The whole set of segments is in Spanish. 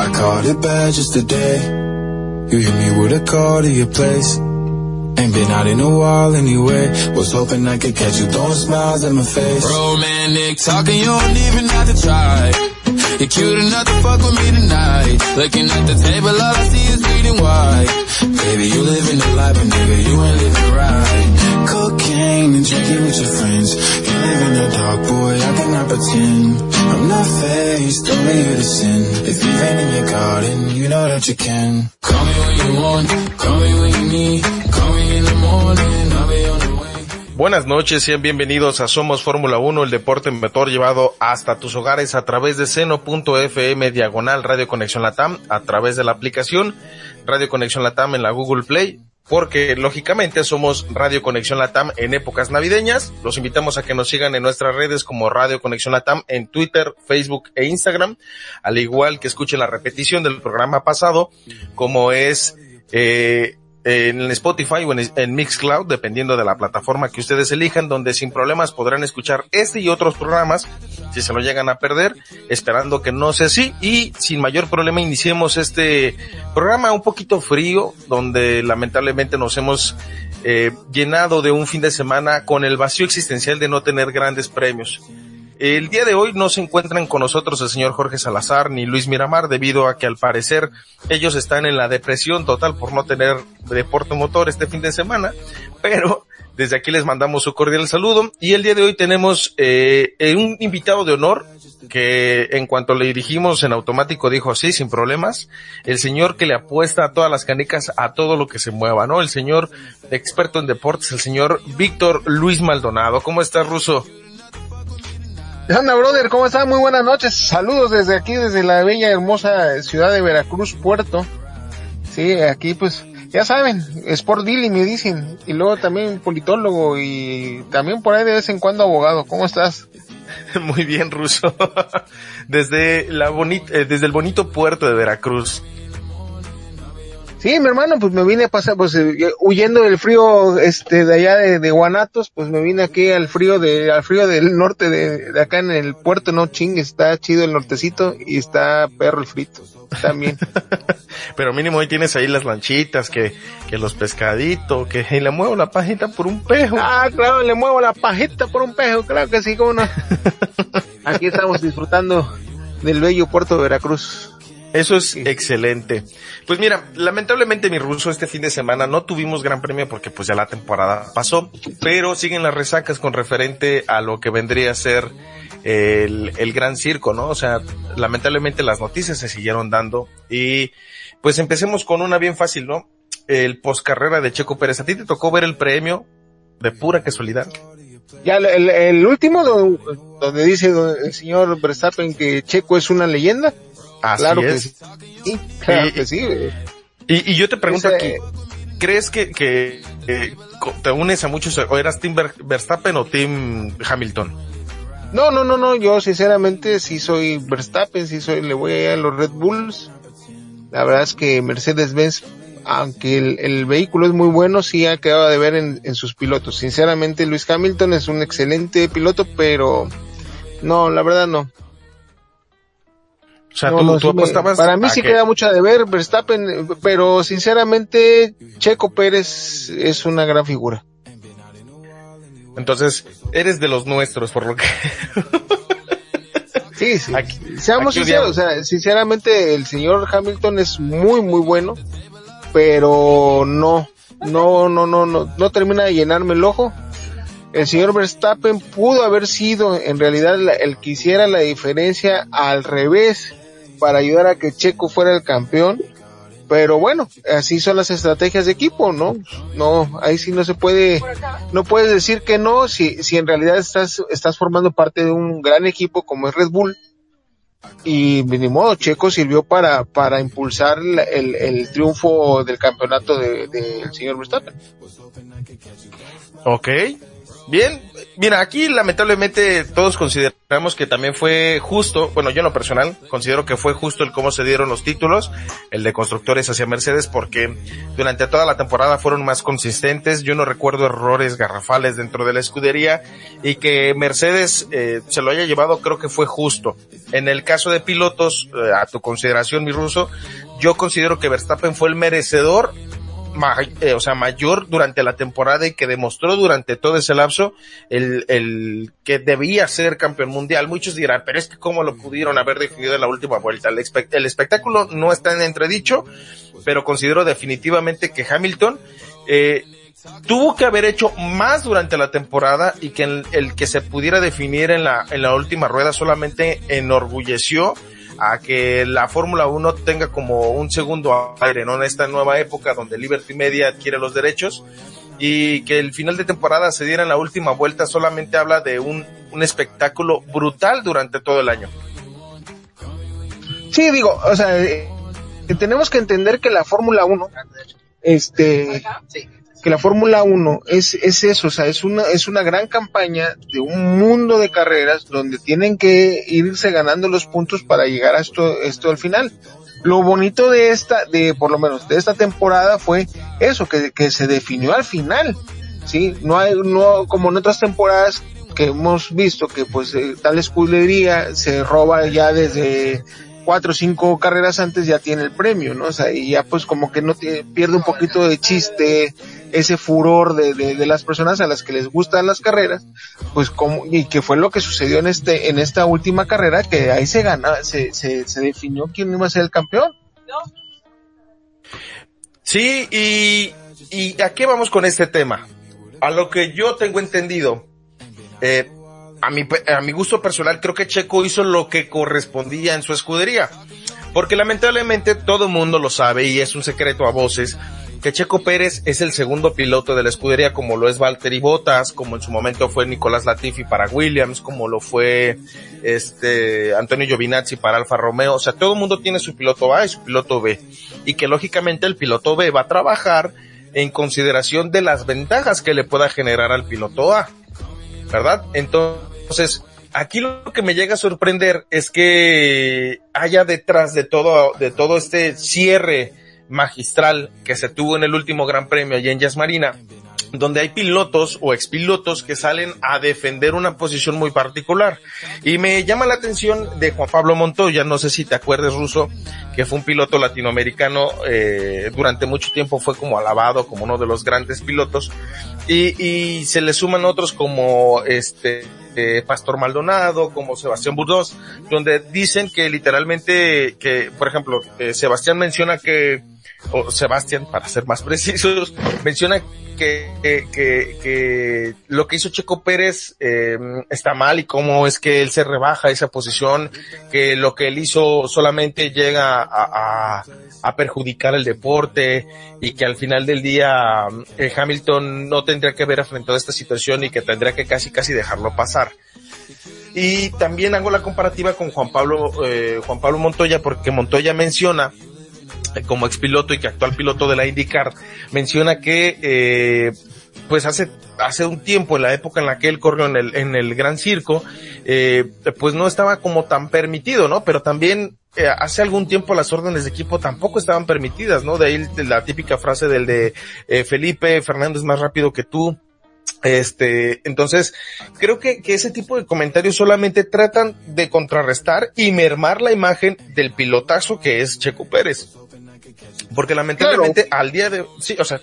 I caught it bad just today. You hit me with a call to your place. Ain't been out in a while anyway. Was hoping I could catch you throwing smiles at my face. Romantic talking, you don't even have to try. You're cute enough to fuck with me tonight. Looking at the table, all I see is bleeding white. Baby, you living the life, but nigga, you ain't living right. Cocaine and drinking with your friends. Buenas noches, sean bienvenidos a Somos Fórmula 1, el deporte motor llevado hasta tus hogares a través de seno.fm diagonal Radio Conexión Latam, a través de la aplicación Radio Conexión Latam en la Google Play, porque lógicamente somos Radio Conexión Latam en épocas navideñas. Los invitamos a que nos sigan en nuestras redes como Radio Conexión Latam en Twitter, Facebook e Instagram, al igual que escuchen la repetición del programa pasado, como es eh, en Spotify o en, Mixcloud, dependiendo de la plataforma que ustedes elijan, donde sin problemas podrán escuchar este y otros programas, si se lo llegan a perder, esperando que no sea así, y sin mayor problema iniciemos este programa un poquito frío, donde lamentablemente nos hemos eh, llenado de un fin de semana con el vacío existencial de no tener grandes premios. El día de hoy no se encuentran con nosotros el señor Jorge Salazar ni Luis Miramar debido a que al parecer ellos están en la depresión total por no tener deporte motor este fin de semana, pero desde aquí les mandamos su cordial saludo y el día de hoy tenemos eh, un invitado de honor que en cuanto le dirigimos en automático dijo sí, sin problemas, el señor que le apuesta a todas las canicas a todo lo que se mueva, ¿no? El señor experto en deportes, el señor Víctor Luis Maldonado. ¿Cómo estás, Ruso? Anda, brother, ¿cómo están? Muy buenas noches. Saludos desde aquí, desde la bella, hermosa ciudad de Veracruz, Puerto. Sí, aquí pues, ya saben, Sport Billy me dicen. Y luego también politólogo y también por ahí de vez en cuando abogado. ¿Cómo estás? Muy bien, Ruso. desde la bonita, eh, desde el bonito puerto de Veracruz. Sí, mi hermano, pues me vine a pasar, pues eh, huyendo del frío, este, de allá de, de, Guanatos, pues me vine aquí al frío de, al frío del norte de, de acá en el puerto, no chingue, está chido el nortecito y está perro el frito, también. Pero mínimo hoy tienes ahí las lanchitas, que, que los pescaditos, que y le muevo la pajita por un pejo. Ah, claro, le muevo la pajita por un pejo, claro que sí, cómo no. Aquí estamos disfrutando del bello puerto de Veracruz. Eso es excelente. Pues mira, lamentablemente mi ruso este fin de semana no tuvimos gran premio porque pues ya la temporada pasó, pero siguen las resacas con referente a lo que vendría a ser el, el gran circo, ¿no? O sea, lamentablemente las noticias se siguieron dando y pues empecemos con una bien fácil, ¿no? El poscarrera de Checo Pérez. ¿A ti te tocó ver el premio de pura casualidad? Ya el, el último donde, donde dice el señor Verstappen que Checo es una leyenda. Así claro es. que sí. Claro y, que sí. Y, y, yo te pregunto Ese... aquí, ¿crees que, que, que, te unes a muchos, o eras Team Verstappen o Team Hamilton? No, no, no, no, yo sinceramente sí soy Verstappen, sí soy, le voy a, a los Red Bulls. La verdad es que Mercedes-Benz, aunque el, el, vehículo es muy bueno, sí ha quedado de ver en, en sus pilotos. Sinceramente, Luis Hamilton es un excelente piloto, pero no, la verdad no. O sea, no, tú, no, tú apostabas Para mí sí que... queda mucho de ver Verstappen, pero sinceramente Checo Pérez es una gran figura. Entonces, eres de los nuestros, por lo que... sí, sí. Aquí, Seamos aquí sinceros, o sea, sinceramente el señor Hamilton es muy, muy bueno, pero no, no, no, no, no, no termina de llenarme el ojo. El señor Verstappen pudo haber sido en realidad el que hiciera la diferencia al revés para ayudar a que Checo fuera el campeón. Pero bueno, así son las estrategias de equipo, ¿no? No, ahí sí no se puede, no puedes decir que no si, si en realidad estás, estás formando parte de un gran equipo como es Red Bull. Y ni modo, Checo sirvió para, para impulsar el, el triunfo del campeonato del de, de señor Verstappen. Ok, Bien, mira, aquí lamentablemente todos consideramos que también fue justo, bueno, yo en lo personal considero que fue justo el cómo se dieron los títulos, el de constructores hacia Mercedes, porque durante toda la temporada fueron más consistentes, yo no recuerdo errores garrafales dentro de la escudería y que Mercedes eh, se lo haya llevado creo que fue justo. En el caso de pilotos, eh, a tu consideración, mi ruso, yo considero que Verstappen fue el merecedor eh, o sea, mayor durante la temporada y que demostró durante todo ese lapso el, el que debía ser campeón mundial. Muchos dirán, pero es que cómo lo pudieron haber definido en la última vuelta. El, el espectáculo no está en entredicho, pero considero definitivamente que Hamilton, eh, tuvo que haber hecho más durante la temporada y que el, el, que se pudiera definir en la, en la última rueda solamente enorgulleció a que la Fórmula 1 tenga como un segundo aire, ¿no? En esta nueva época donde Liberty Media adquiere los derechos y que el final de temporada se diera en la última vuelta solamente habla de un, un espectáculo brutal durante todo el año. Sí, digo, o sea, eh, tenemos que entender que la Fórmula 1, este, que la Fórmula 1 es, es eso, o sea, es una, es una gran campaña de un mundo de carreras donde tienen que irse ganando los puntos para llegar a esto, esto al final. Lo bonito de esta, de por lo menos de esta temporada fue eso, que, que se definió al final, ¿sí? No hay, no, como en otras temporadas que hemos visto que pues eh, tal escudería se roba ya desde cuatro o cinco carreras antes ya tiene el premio, ¿no? O sea, y ya pues como que no pierde un poquito de chiste, ese furor de, de, las personas a las que les gustan las carreras, pues como, y que fue lo que sucedió en este, en esta última carrera, que ahí se gana, se, se, se definió quién iba a ser el campeón. Sí, y, y a qué vamos con este tema? A lo que yo tengo entendido, eh, a mi, a mi gusto personal, creo que Checo hizo lo que correspondía en su escudería. Porque lamentablemente todo el mundo lo sabe y es un secreto a voces que Checo Pérez es el segundo piloto de la escudería como lo es Valtteri Bottas, como en su momento fue Nicolás Latifi para Williams, como lo fue este Antonio Giovinazzi para Alfa Romeo, o sea, todo el mundo tiene su piloto A y su piloto B y que lógicamente el piloto B va a trabajar en consideración de las ventajas que le pueda generar al piloto A. ¿Verdad? Entonces, aquí lo que me llega a sorprender es que haya detrás de todo, de todo este cierre magistral que se tuvo en el último Gran Premio allá en Jazz Marina, donde hay pilotos o expilotos que salen a defender una posición muy particular. Y me llama la atención de Juan Pablo Montoya, no sé si te acuerdas, Ruso, que fue un piloto latinoamericano, eh, durante mucho tiempo fue como alabado como uno de los grandes pilotos, y, y se le suman otros como este, eh, Pastor Maldonado, como Sebastián Burdos, donde dicen que literalmente, que, por ejemplo, eh, Sebastián menciona que o Sebastián, para ser más precisos, menciona que, que, que, lo que hizo Checo Pérez eh, está mal y cómo es que él se rebaja esa posición, que lo que él hizo solamente llega a, a, a perjudicar el deporte y que al final del día eh, Hamilton no tendría que haber afrontado esta situación y que tendría que casi casi dejarlo pasar. Y también hago la comparativa con Juan Pablo, eh, Juan Pablo Montoya porque Montoya menciona como expiloto y que actual piloto de la IndyCar, menciona que eh, pues hace hace un tiempo en la época en la que él corrió en el en el Gran Circo eh, pues no estaba como tan permitido no pero también eh, hace algún tiempo las órdenes de equipo tampoco estaban permitidas no de ahí la típica frase del de eh, Felipe Fernando es más rápido que tú este, entonces, creo que, que, ese tipo de comentarios solamente tratan de contrarrestar y mermar la imagen del pilotazo que es Checo Pérez. Porque lamentablemente al día de, sí, o sea,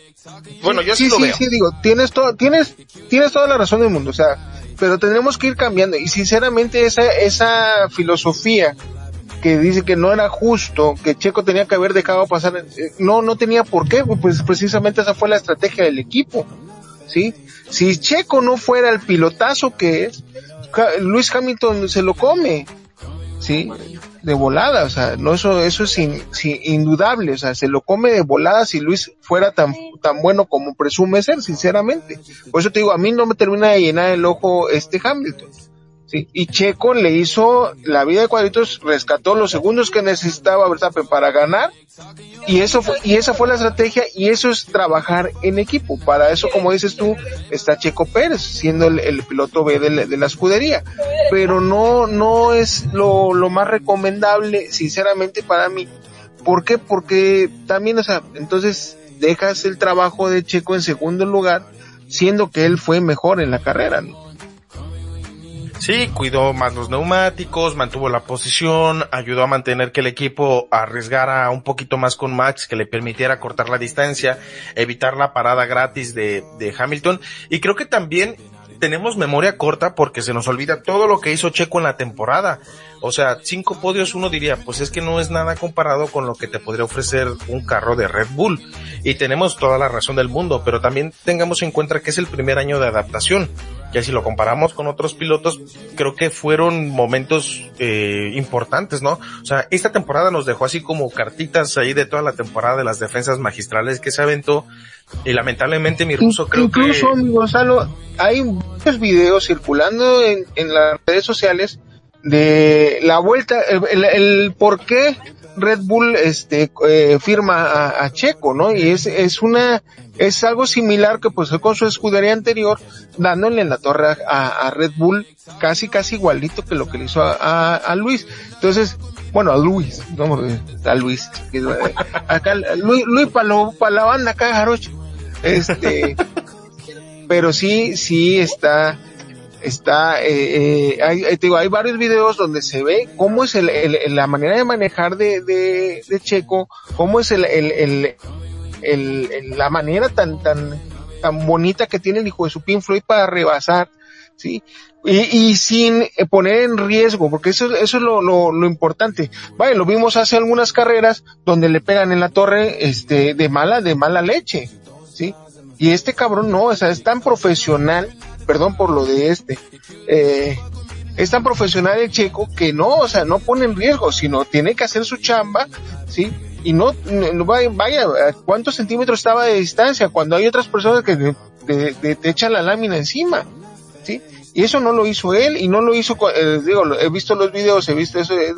bueno, yo sí, lo veo. Sí, digo, tienes todo, tienes, tienes toda la razón del mundo, o sea, pero tenemos que ir cambiando y sinceramente esa, esa filosofía que dice que no era justo, que Checo tenía que haber dejado pasar, eh, no, no tenía por qué, pues precisamente esa fue la estrategia del equipo, ¿sí? Si Checo no fuera el pilotazo que es, Luis Hamilton se lo come, ¿sí? De volada, o sea, no eso, eso es indudable, o sea, se lo come de volada si Luis fuera tan, tan bueno como presume ser, sinceramente. Por eso te digo, a mí no me termina de llenar el ojo este Hamilton. Sí, y Checo le hizo la vida de cuadritos, rescató los segundos que necesitaba Verstappen para ganar, y eso fue, y esa fue la estrategia, y eso es trabajar en equipo. Para eso, como dices tú, está Checo Pérez, siendo el, piloto B de la, escudería. Pero no, no es lo, lo más recomendable, sinceramente, para mí. ¿Por qué? Porque también, o sea, entonces dejas el trabajo de Checo en segundo lugar, siendo que él fue mejor en la carrera, ¿no? Sí, cuidó más los neumáticos, mantuvo la posición, ayudó a mantener que el equipo arriesgara un poquito más con Max, que le permitiera cortar la distancia, evitar la parada gratis de, de Hamilton. Y creo que también tenemos memoria corta porque se nos olvida todo lo que hizo Checo en la temporada. O sea, cinco podios uno diría, pues es que no es nada comparado con lo que te podría ofrecer un carro de Red Bull. Y tenemos toda la razón del mundo, pero también tengamos en cuenta que es el primer año de adaptación. Si lo comparamos con otros pilotos, creo que fueron momentos eh, importantes, ¿no? O sea, esta temporada nos dejó así como cartitas ahí de toda la temporada de las defensas magistrales que se aventó. Y lamentablemente mi ruso creo que... Incluso, Gonzalo, hay muchos videos circulando en, en las redes sociales de la vuelta, el, por qué Red Bull este eh, firma a, Checo, ¿no? Y es, es una es algo similar que pues con su escudería anterior dándole en la torre a, Red Bull casi casi igualito que lo que le hizo a, a Luis. Entonces, bueno, a Luis, no, a Luis, acá Luis, Luis para la banda acá Jarocho. Este, pero sí, sí está está, eh, eh hay, eh, digo, hay varios videos donde se ve cómo es el, la manera de manejar de, de, Checo, cómo es el, el, el, la manera tan, tan, tan bonita que tiene el hijo de su Pink Floyd para rebasar, ¿sí? Y, y sin poner en riesgo, porque eso, eso es lo, lo, importante. Vaya, lo vimos hace algunas carreras donde le pegan en la torre, este, de mala, de mala leche, ¿sí? Y este cabrón no, o sea, es tan profesional perdón por lo de este, eh, es tan profesional el checo que no, o sea, no pone en riesgo, sino tiene que hacer su chamba, ¿sí? Y no, no vaya, ¿cuántos centímetros estaba de distancia? Cuando hay otras personas que te, echan la lámina encima, ¿sí? Y eso no lo hizo él y no lo hizo, eh, digo, he visto los videos, he visto eso de,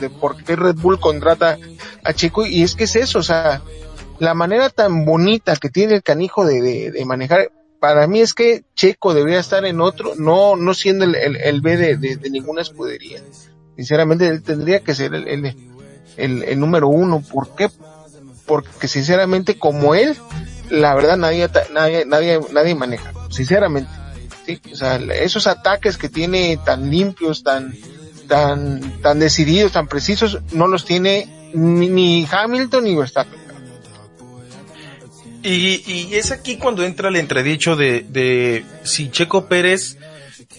de, por qué Red Bull contrata a Checo y es que es eso, o sea, la manera tan bonita que tiene el canijo de, de manejar, para mí es que Checo debería estar en otro, no, no siendo el, el, B de, de, ninguna escudería. Sinceramente, él tendría que ser el, el, el, número uno. ¿Por qué? Porque sinceramente, como él, la verdad nadie, nadie, nadie, nadie maneja. Sinceramente. Sí, o sea, esos ataques que tiene tan limpios, tan, tan, tan decididos, tan precisos, no los tiene ni, ni Hamilton ni Verstappen. Y, y es aquí cuando entra el entredicho de, de si Checo Pérez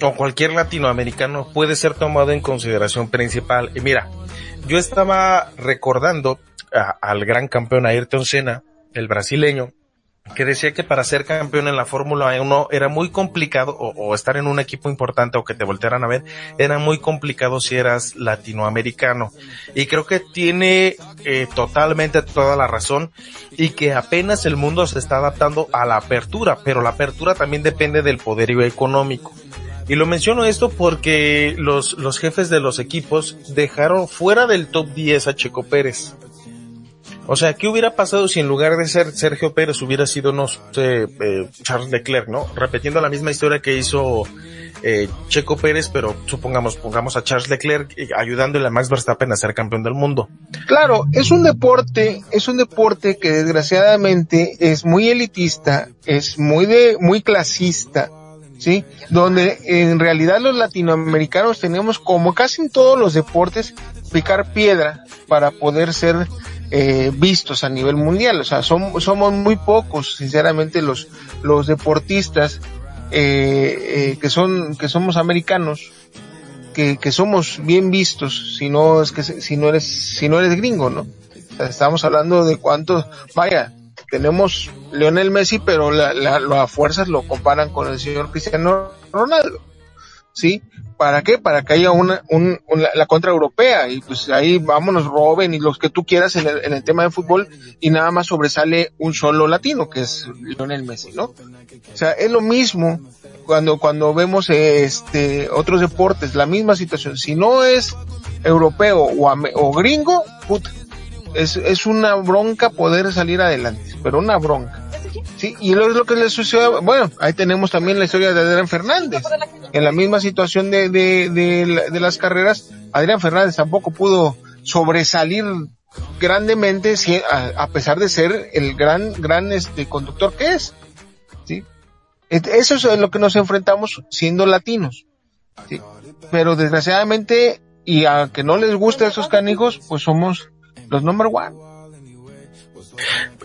o cualquier latinoamericano puede ser tomado en consideración principal. Y mira, yo estaba recordando al gran campeón Ayrton Senna, el brasileño, que decía que para ser campeón en la Fórmula 1 era muy complicado, o, estar en un equipo importante o que te voltearan a ver, era muy complicado si eras latinoamericano. Y creo que tiene eh, totalmente toda la razón y que apenas el mundo se está adaptando a la apertura, pero la apertura también depende del poderío económico. Y lo menciono esto porque los, los jefes de los equipos dejaron fuera del top 10 a Checo Pérez. O sea, ¿qué hubiera pasado si en lugar de ser Sergio Pérez hubiera sido, no sé, eh, Charles Leclerc, ¿no? Repitiendo la misma historia que hizo eh, Checo Pérez, pero supongamos, pongamos a Charles Leclerc eh, ayudándole a Max Verstappen a ser campeón del mundo. Claro, es un deporte, es un deporte que desgraciadamente es muy elitista, es muy de, muy clasista, ¿sí? Donde en realidad los latinoamericanos tenemos, como casi en todos los deportes, picar piedra para poder ser eh, vistos a nivel mundial. O sea, somos muy pocos, sinceramente, los, los deportistas eh, eh, que son, que somos americanos, que, que somos bien vistos, si no es que, si no eres, si no eres gringo, ¿no? estamos hablando de cuántos, vaya, tenemos Leonel Messi, pero la, la, las fuerzas lo comparan con el señor Cristiano Ronaldo. ¿Sí? ¿Para qué? Para que haya una, un, la contra europea y pues ahí vámonos, roben y los que tú quieras en el, en el tema de fútbol y nada más sobresale un solo latino que es Lionel Messi, ¿no? O sea, es lo mismo cuando, cuando vemos este, otros deportes, la misma situación. Si no es europeo o, o gringo, puta, es, es una bronca poder salir adelante, pero una bronca. Sí, y lo, lo que le sucedió, bueno, ahí tenemos también la historia de Adrián Fernández. En la misma situación de, de, de, las carreras, Adrián Fernández tampoco pudo sobresalir grandemente a, a, pesar de ser el gran, gran este conductor que es. ¿sí? Eso es lo que nos enfrentamos siendo latinos. ¿sí? Pero desgraciadamente, y a que no les guste a esos canijos, pues somos los number one.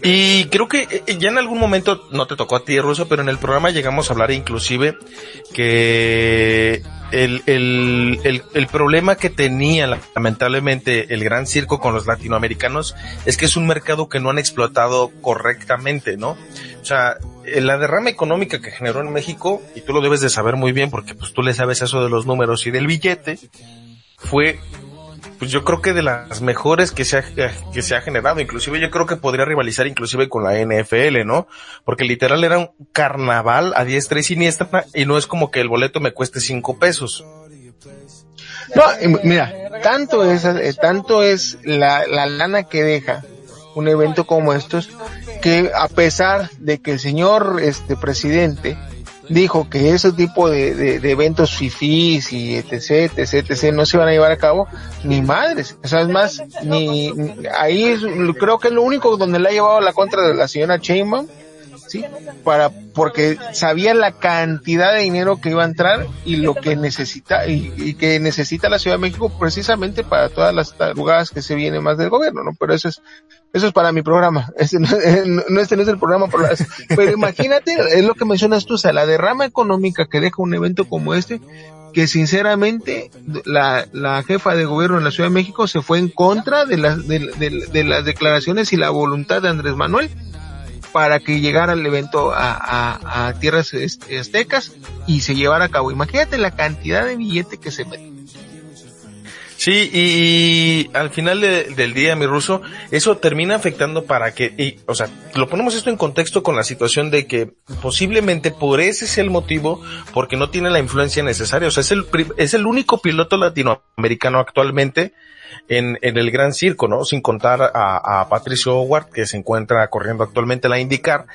Y creo que eh, ya en algún momento, no te tocó a ti, Ruso, pero en el programa llegamos a hablar inclusive que el, el, el, el, problema que tenía lamentablemente el gran circo con los latinoamericanos es que es un mercado que no han explotado correctamente, ¿no? O sea, la derrama económica que generó en México, y tú lo debes de saber muy bien porque pues tú le sabes eso de los números y del billete, fue pues yo creo que de las mejores que se ha, que se ha generado. Inclusive yo creo que podría rivalizar inclusive con la NFL, ¿no? Porque literal era un carnaval a diestra y siniestra y no es como que el boleto me cueste cinco pesos. No, mira, tanto es, eh, tanto es la, la lana que deja un evento como estos que a pesar de que el señor este presidente dijo que ese tipo de, de, eventos fifís y etc, etc, etc, no se van a llevar a cabo, ni madres. O más, ni, ahí creo que es lo único donde le ha llevado la contra de la señora Chainbaum ¿sí? Para, porque sabía la cantidad de dinero que iba a entrar y lo que necesita, y, que necesita la Ciudad de México precisamente para todas las tarugadas que se vienen más del gobierno, ¿no? Pero eso es, eso es para mi programa. No, este no es el programa las, pero imagínate, es lo que mencionas tú, o sea, la derrama económica que deja un evento como este, que sinceramente la, la jefa de gobierno en la Ciudad de México se fue en contra de las, de, de las declaraciones y la voluntad de Andrés Manuel para que llegara el evento a, tierras aztecas y se llevara a cabo. Imagínate la cantidad de billete que se. Sí, y, al final del día, mi ruso, eso termina afectando para que, y, o sea, lo ponemos esto en contexto con la situación de que posiblemente por ese es el motivo, porque no tiene la influencia necesaria. O sea, es el, es el único piloto latinoamericano actualmente en, en el gran circo, ¿no? Sin contar a, a Patricio Howard, que se encuentra corriendo actualmente la IndyCar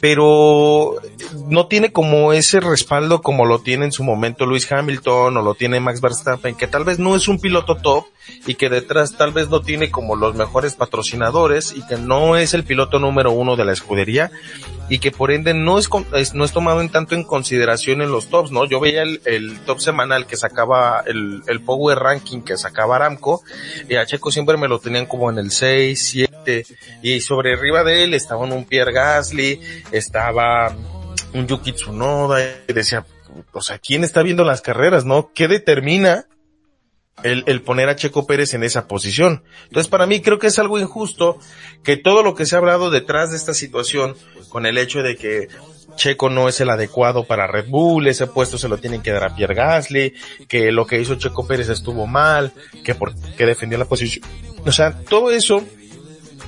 pero no tiene como ese respaldo como lo tiene en su momento Luis Hamilton o lo tiene Max Verstappen, que tal vez no es un piloto top y que detrás tal vez no tiene como los mejores patrocinadores y que no es el piloto número uno de la escudería y que por ende no es, no es tomado en tanto en consideración en los tops, ¿no? Yo veía el, el top semanal que sacaba el, el Power Ranking que sacaba Aramco y a Checo siempre me lo tenían como en el 6, 7 y sobre arriba de él estaban un Pierre Gasly, estaba un Yuki Tsunoda y decía, o sea, ¿quién está viendo las carreras, no? ¿Qué determina el, el, poner a Checo Pérez en esa posición. Entonces, para mí creo que es algo injusto que todo lo que se ha hablado detrás de esta situación, con el hecho de que Checo no es el adecuado para Red Bull, ese puesto se lo tienen que dar a Pierre Gasly, que lo que hizo Checo Pérez estuvo mal, que porque defendió la posición. O sea, todo eso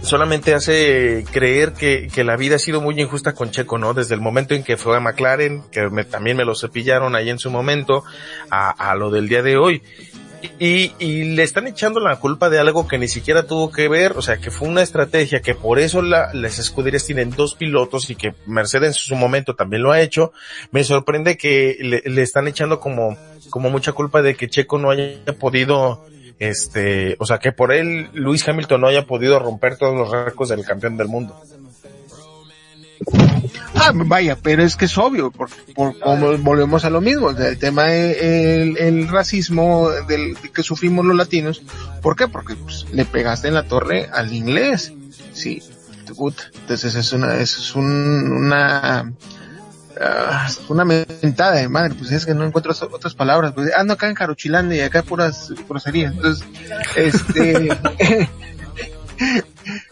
solamente hace creer que, que la vida ha sido muy injusta con Checo, ¿no? Desde el momento en que fue a McLaren, que me, también me lo cepillaron ahí en su momento, a, a lo del día de hoy y, y, le están echando la culpa de algo que ni siquiera tuvo que ver, o sea, que fue una estrategia, que por eso la, las escuderías tienen dos pilotos y que Mercedes en su momento también lo ha hecho. Me sorprende que le, le están echando como, como mucha culpa de que Checo no haya podido, este, o sea, que por él Luis Hamilton no haya podido romper todos los récords del campeón del mundo. Ah, vaya, pero es que es obvio, por, por como volvemos a lo mismo, el tema del el racismo del que sufrimos los latinos, ¿por qué? Porque pues, le pegaste en la torre al inglés, sí, entonces es una, es un, una, uh, una mentada de madre, pues es que no encuentro otras palabras, pues ando acá en Jarochilandia y acá puras groserías, entonces, este,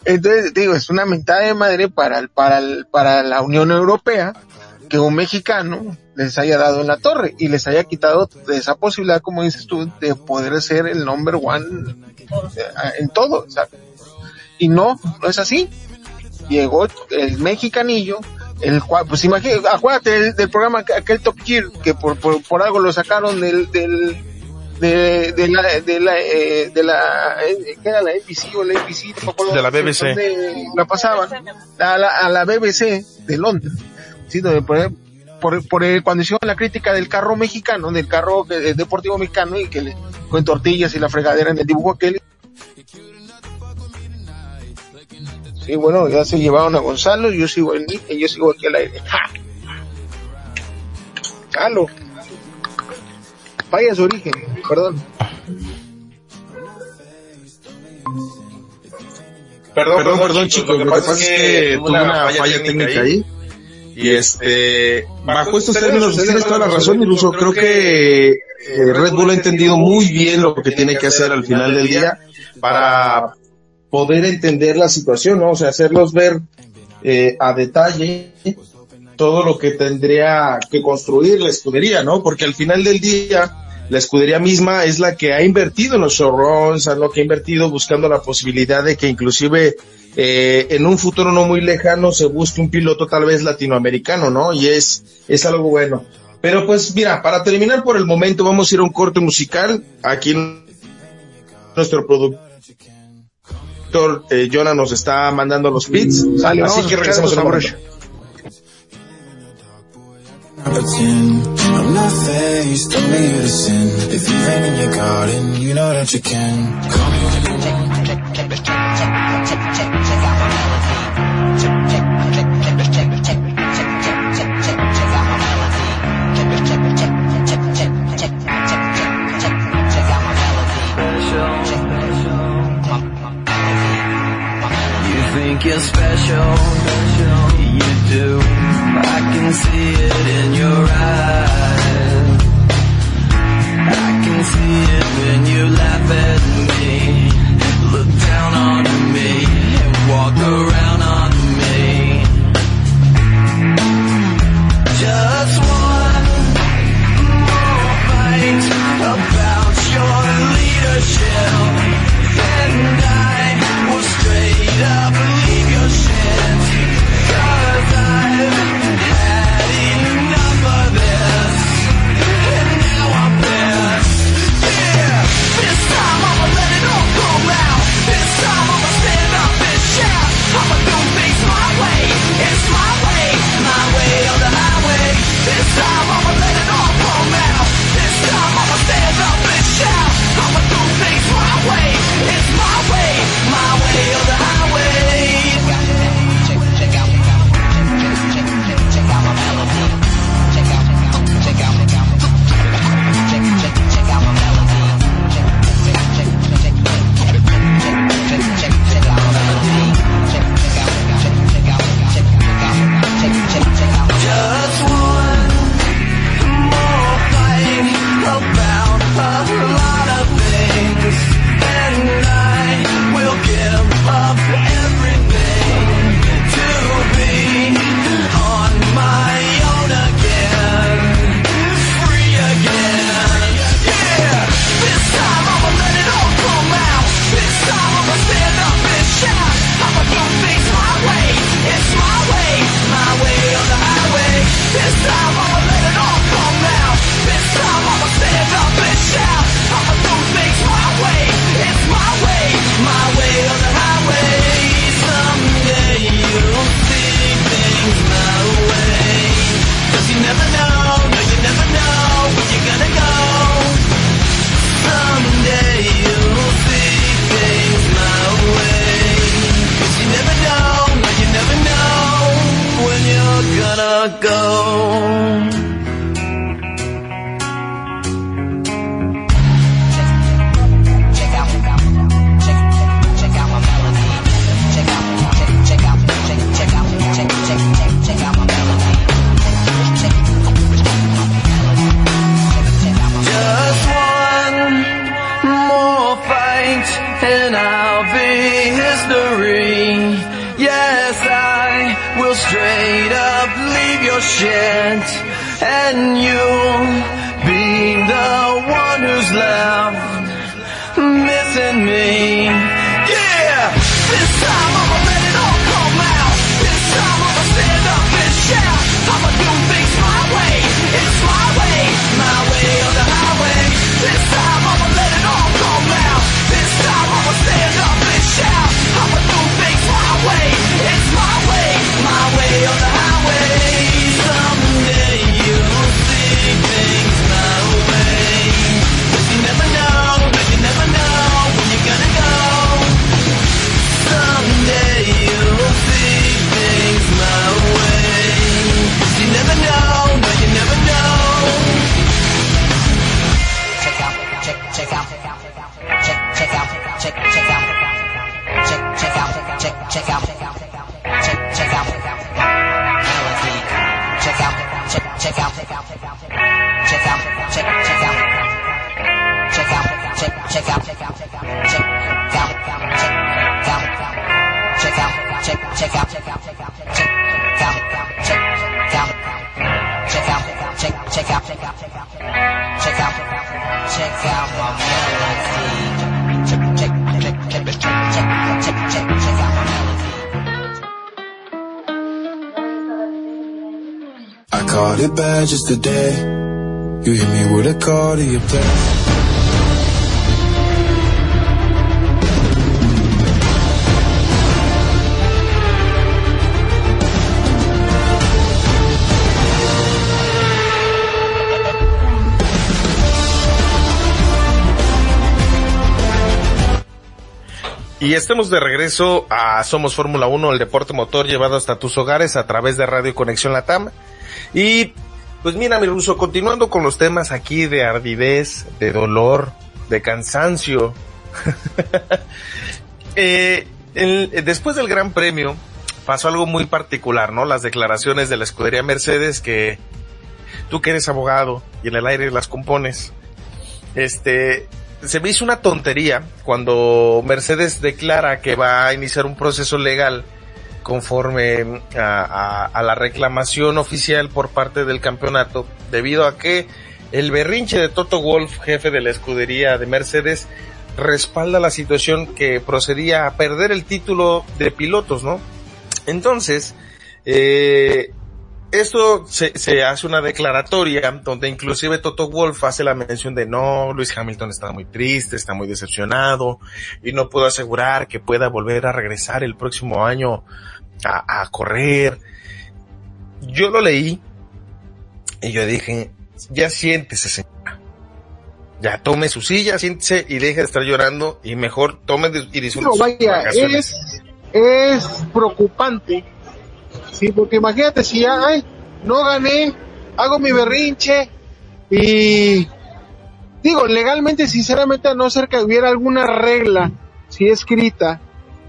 Entonces, digo, es una mentada de madre para, para, para la Unión Europea que un mexicano les haya dado en la torre y les haya quitado esa posibilidad, como dices tú, de poder ser el number one en todo. Y no, no es así. Llegó el mexicanillo, el cual, pues imagínate, acuérdate del, programa, aquel Top Gear, que por, por, algo lo sacaron del, del, de, de la, de la, eh, de la, eh, ¿qué era la ABC o la ABC? de la BBC. la pasaban a la, a la BBC de Londres, ¿sí? Donde por, por, por cuando hicieron la crítica del carro mexicano, del carro deportivo mexicano y que le, con tortillas y la fregadera en el dibujo aquel. Sí, bueno, ya se llevaron a Gonzalo, yo sigo en y yo sigo aquí al aire. ¡Ja! ¡Halo! Vaya su origen, perdón. Perdón, perdón, perdón, chicos. Lo que pasa es que tuve una falla técnica ahí. Y este, bajo estos términos, tienes toda la razón, incluso creo que eh, Red Bull ha entendido muy bien lo que tiene que hacer al final del día para poder entender la situación, ¿no? O sea, hacerlos ver eh, a detalle todo lo que tendría que construir la escudería, ¿no? Porque al final del día, la escudería misma es la que ha invertido en los showruns, es lo que ha invertido buscando la posibilidad de que inclusive eh, en un futuro no muy lejano se busque un piloto tal vez latinoamericano, ¿no? Y es, es algo bueno. Pero pues mira, para terminar por el momento vamos a ir a un corte musical. Aquí nuestro productor eh, Jonah nos está mandando los beats. así que regresamos a la Pretend I'm not faced, only you to sin. If you've in your garden, you know that you can. Call me when you want. Think you're special, special you do. I can see it in your eyes. I can see it when you laugh at me, look down on me, and walk around on me. Just one more fight about your leadership, and I will straight up someone patient and you'll be the one who's left missing me. Caught it bad just today. You hit me with a call to your place. Y estemos de regreso a Somos Fórmula 1, el deporte motor llevado hasta tus hogares a través de Radio Conexión Latam. Y pues mira, mi ruso, continuando con los temas aquí de ardidez, de dolor, de cansancio. eh, el- después del Gran Premio pasó algo muy particular, ¿no? Las declaraciones de la escudería Mercedes que tú que eres abogado y en el aire las compones. Este, se me hizo una tontería cuando Mercedes declara que va a iniciar un proceso legal conforme a, a- a la reclamación oficial por parte del campeonato, debido a que el berrinche de Toto Wolf, jefe de la escudería de Mercedes, respalda la situación que procedía a perder el título de pilotos, ¿no? Entonces, eh, esto se, se hace una declaratoria donde inclusive Toto Wolf hace la mención de no, Luis Hamilton está muy triste, está muy decepcionado y no puedo asegurar que pueda volver a regresar el próximo año a, a correr. Yo lo leí y yo dije, ya siéntese señora. Ya tome su silla, siéntese y deje de estar llorando y mejor tome y disfrute No, vaya, es, es preocupante. Sí, porque imagínate si ya, ay, no gané, hago mi berrinche y digo, legalmente, sinceramente, a no ser que hubiera alguna regla, si escrita,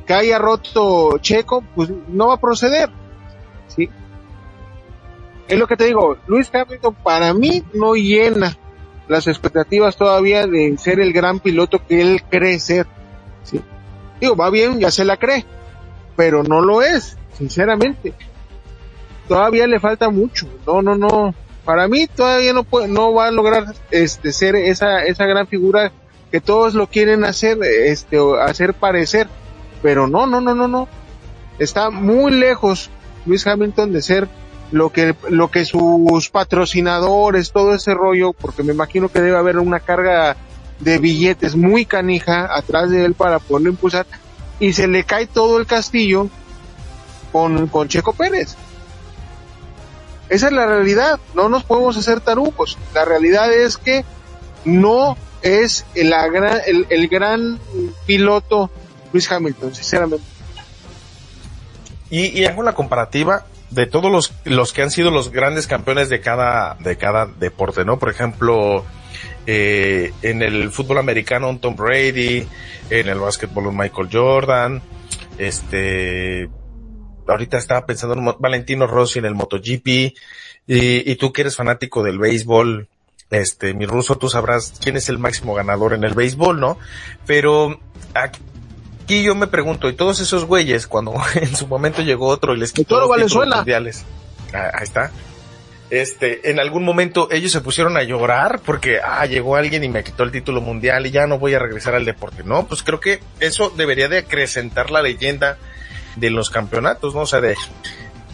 que haya roto Checo, pues no va a proceder. Sí. Es lo que te digo, Luis Hamilton para mí no llena las expectativas todavía de ser el gran piloto que él cree ser. Sí. Digo, va bien, ya se la cree, pero no lo es, sinceramente. Todavía le falta mucho. No, no, no. Para mí todavía no puede, no va a lograr este ser esa esa gran figura que todos lo quieren hacer este hacer parecer, pero no, no, no, no, no. Está muy lejos Luis Hamilton de ser lo que lo que sus patrocinadores, todo ese rollo, porque me imagino que debe haber una carga de billetes muy canija atrás de él para poderlo impulsar y se le cae todo el castillo con, con Checo Pérez. Esa es la realidad, no nos podemos hacer tarugos. La realidad es que no es gran, el, el gran piloto Luis Hamilton, sinceramente. Y, hago la comparativa de todos los, los que han sido los grandes campeones de cada, de cada deporte, ¿no? Por ejemplo, eh, en el fútbol americano Tom Brady, en el básquetbol Michael Jordan, este, ahorita estaba pensando en Valentino Rossi en el MotoGP, y, y tú que eres fanático del béisbol, este, mi ruso, tú sabrás quién es el máximo ganador en el béisbol, ¿no? Pero aquí aquí yo me pregunto, y todos esos güeyes, cuando en su momento llegó otro y les quitó los Valenzuela. mundiales, ah, ahí está, este, en algún momento ellos se pusieron a llorar porque, ah, llegó alguien y me quitó el título mundial y ya no voy a regresar al deporte. No, pues creo que eso debería de acrecentar la leyenda de los campeonatos, ¿no? O sea, de,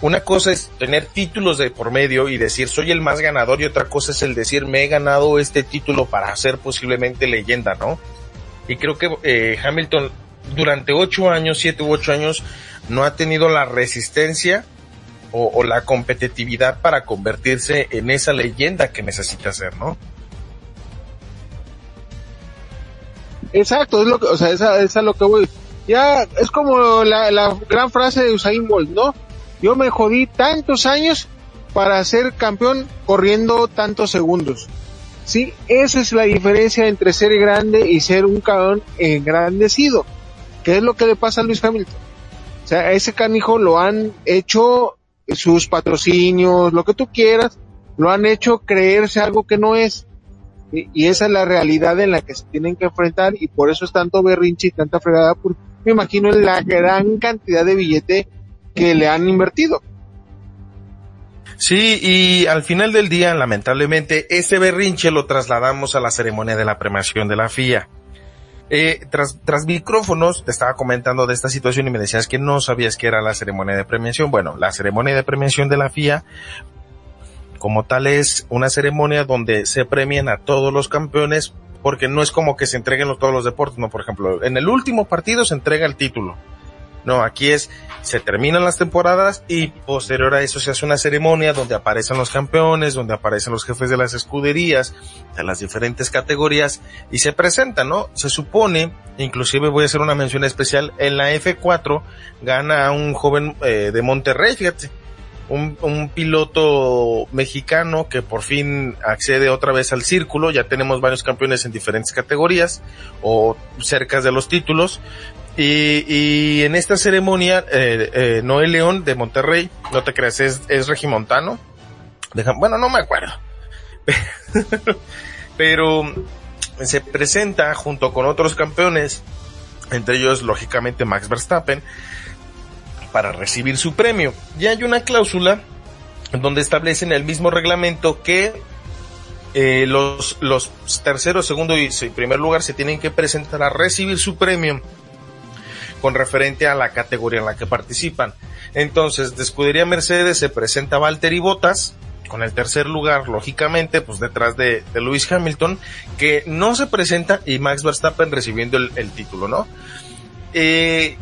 una cosa es tener títulos de por medio y decir soy el más ganador y otra cosa es el decir me he ganado este título para ser posiblemente leyenda, ¿no? Y creo que eh, Hamilton durante ocho años, siete u ocho años, no ha tenido la resistencia o, la competitividad para convertirse en esa leyenda que necesita ser, ¿no? Exacto, es lo que, o sea, esa, es lo que voy. Ya, es como la, la gran frase de Usain Bolt, ¿no? Yo me jodí tantos años para ser campeón corriendo tantos segundos. Sí, esa es la diferencia entre ser grande y ser un cabrón engrandecido. ¿Qué es lo que le pasa a Luis Hamilton? O sea, a ese canijo lo han hecho sus patrocinios, lo que tú quieras, lo han hecho creerse algo que no es. Y, esa es la realidad en la que se tienen que enfrentar y por eso es tanto berrinche y tanta fregada, porque me imagino la gran cantidad de billete que le han invertido. Sí, y al final del día, lamentablemente, ese berrinche lo trasladamos a la ceremonia de la premiación de la FIA. Eh, tras, tras micrófonos te estaba comentando de esta situación y me decías que no sabías que era la ceremonia de premiación. Bueno, la ceremonia de premiación de la FIA como tal es una ceremonia donde se premian a todos los campeones porque no es como que se entreguen todos los deportes, no, por ejemplo, en el último partido se entrega el título no, aquí es, se terminan las temporadas y posterior a eso se hace una ceremonia donde aparecen los campeones, donde aparecen los jefes de las escuderías, de las diferentes categorías y se presentan, ¿no? Se supone, inclusive voy a hacer una mención especial, en la F4 gana un joven eh, de Monterrey, fíjate. Un, piloto mexicano que por fin accede otra vez al círculo, ya tenemos varios campeones en diferentes categorías o cerca de los títulos, y, y en esta ceremonia, eh, eh, León de Monterrey, no te creas, es, es regimontano. bueno, no me acuerdo. Pero se presenta junto con otros campeones, entre ellos lógicamente Max Verstappen, para recibir su premio. Y hay una cláusula donde establecen el mismo reglamento que eh, los, los terceros, segundo y primer lugar se tienen que presentar a recibir su premio con referente a la categoría en la que participan. Entonces, de escudería Mercedes se presenta Valtteri Bottas, con el tercer lugar, lógicamente, pues detrás de, de, Lewis Hamilton, que no se presenta y Max Verstappen recibiendo el, título, ¿no? Eh,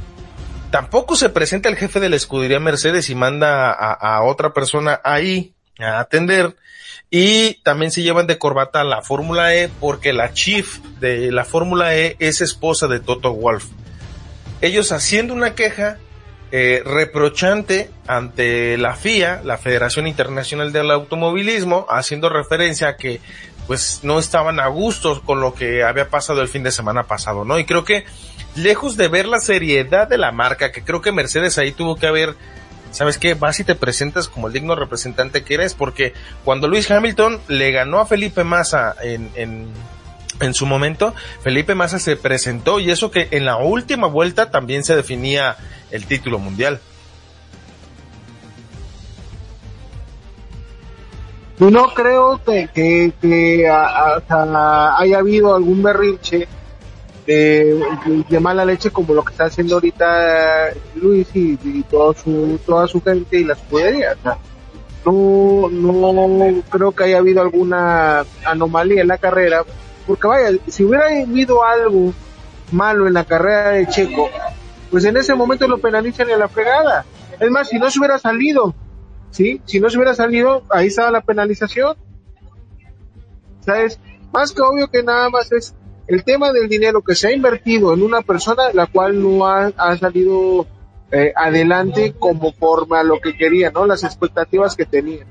tampoco se presenta el jefe de la escudería Mercedes y manda a, a, otra persona ahí a atender. Y también se llevan de corbata a la Fórmula E porque la chief de la Fórmula E es esposa de Toto Wolff ellos haciendo una queja eh, reprochante ante la FIA, la Federación Internacional del Automovilismo, haciendo referencia a que pues no estaban a gusto con lo que había pasado el fin de semana pasado, ¿no? Y creo que lejos de ver la seriedad de la marca, que creo que Mercedes ahí tuvo que haber, ¿sabes qué? Vas y te presentas como el digno representante que eres, porque cuando Luis Hamilton le ganó a Felipe Massa en, en en su momento, Felipe Massa se presentó y eso que en la última vuelta también se definía el título mundial. No creo que, que, haya habido algún berrinche de, mala leche como lo que está haciendo ahorita Luis y, su, toda su gente y las escudería. no, no creo que haya habido alguna anomalía en la carrera porque vaya, si hubiera habido algo malo en la carrera de Checo, pues en ese momento lo penalizan en la fregada. Es más, si no se hubiera salido, ¿sí? Si no se hubiera salido, ahí estaba la penalización. ¿Sabes? Más que obvio que nada más es el tema del dinero que se ha invertido en una persona la cual no ha, salido eh, adelante como forma lo que quería, ¿no? Las expectativas que tenía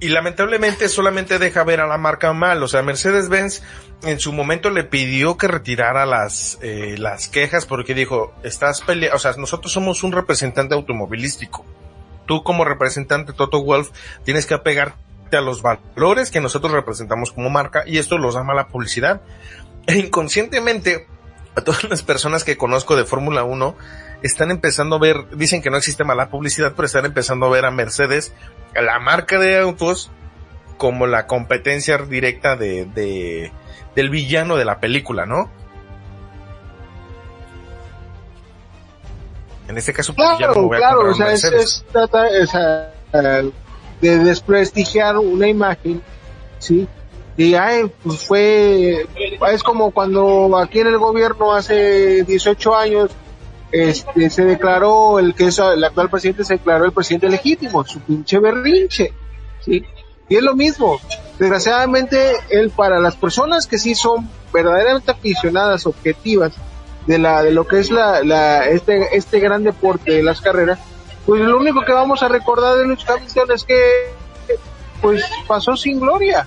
y lamentablemente solamente deja ver a la marca mal. O sea, Mercedes-Benz en su momento le pidió que retirara las, eh, las quejas porque dijo, estás peleando, o sea, nosotros somos un representante automovilístico. Tú como representante Toto Wolf tienes que apegarte a los valores que nosotros representamos como marca y esto los llama la publicidad. E inconscientemente, a todas las personas que conozco de Fórmula 1, están empezando a ver, dicen que no existe mala publicidad, pero están empezando a ver a Mercedes, la marca de autos, como la competencia directa de, de del villano de la película, ¿no? En este caso, pues, claro, ya claro, o sea, es, trata de desprestigiar una imagen, ¿sí? Y ay, pues fue, es como cuando aquí en el gobierno hace 18 años, este, se declaró el que es el actual presidente se declaró el presidente legítimo, su pinche berrinche, ¿sí? Y es lo mismo. Desgraciadamente, él para las personas que sí son verdaderamente aficionadas, objetivas de la de lo que es la, este este gran deporte de las carreras, pues lo único que vamos a recordar de Luis Hamilton es que pues pasó sin gloria,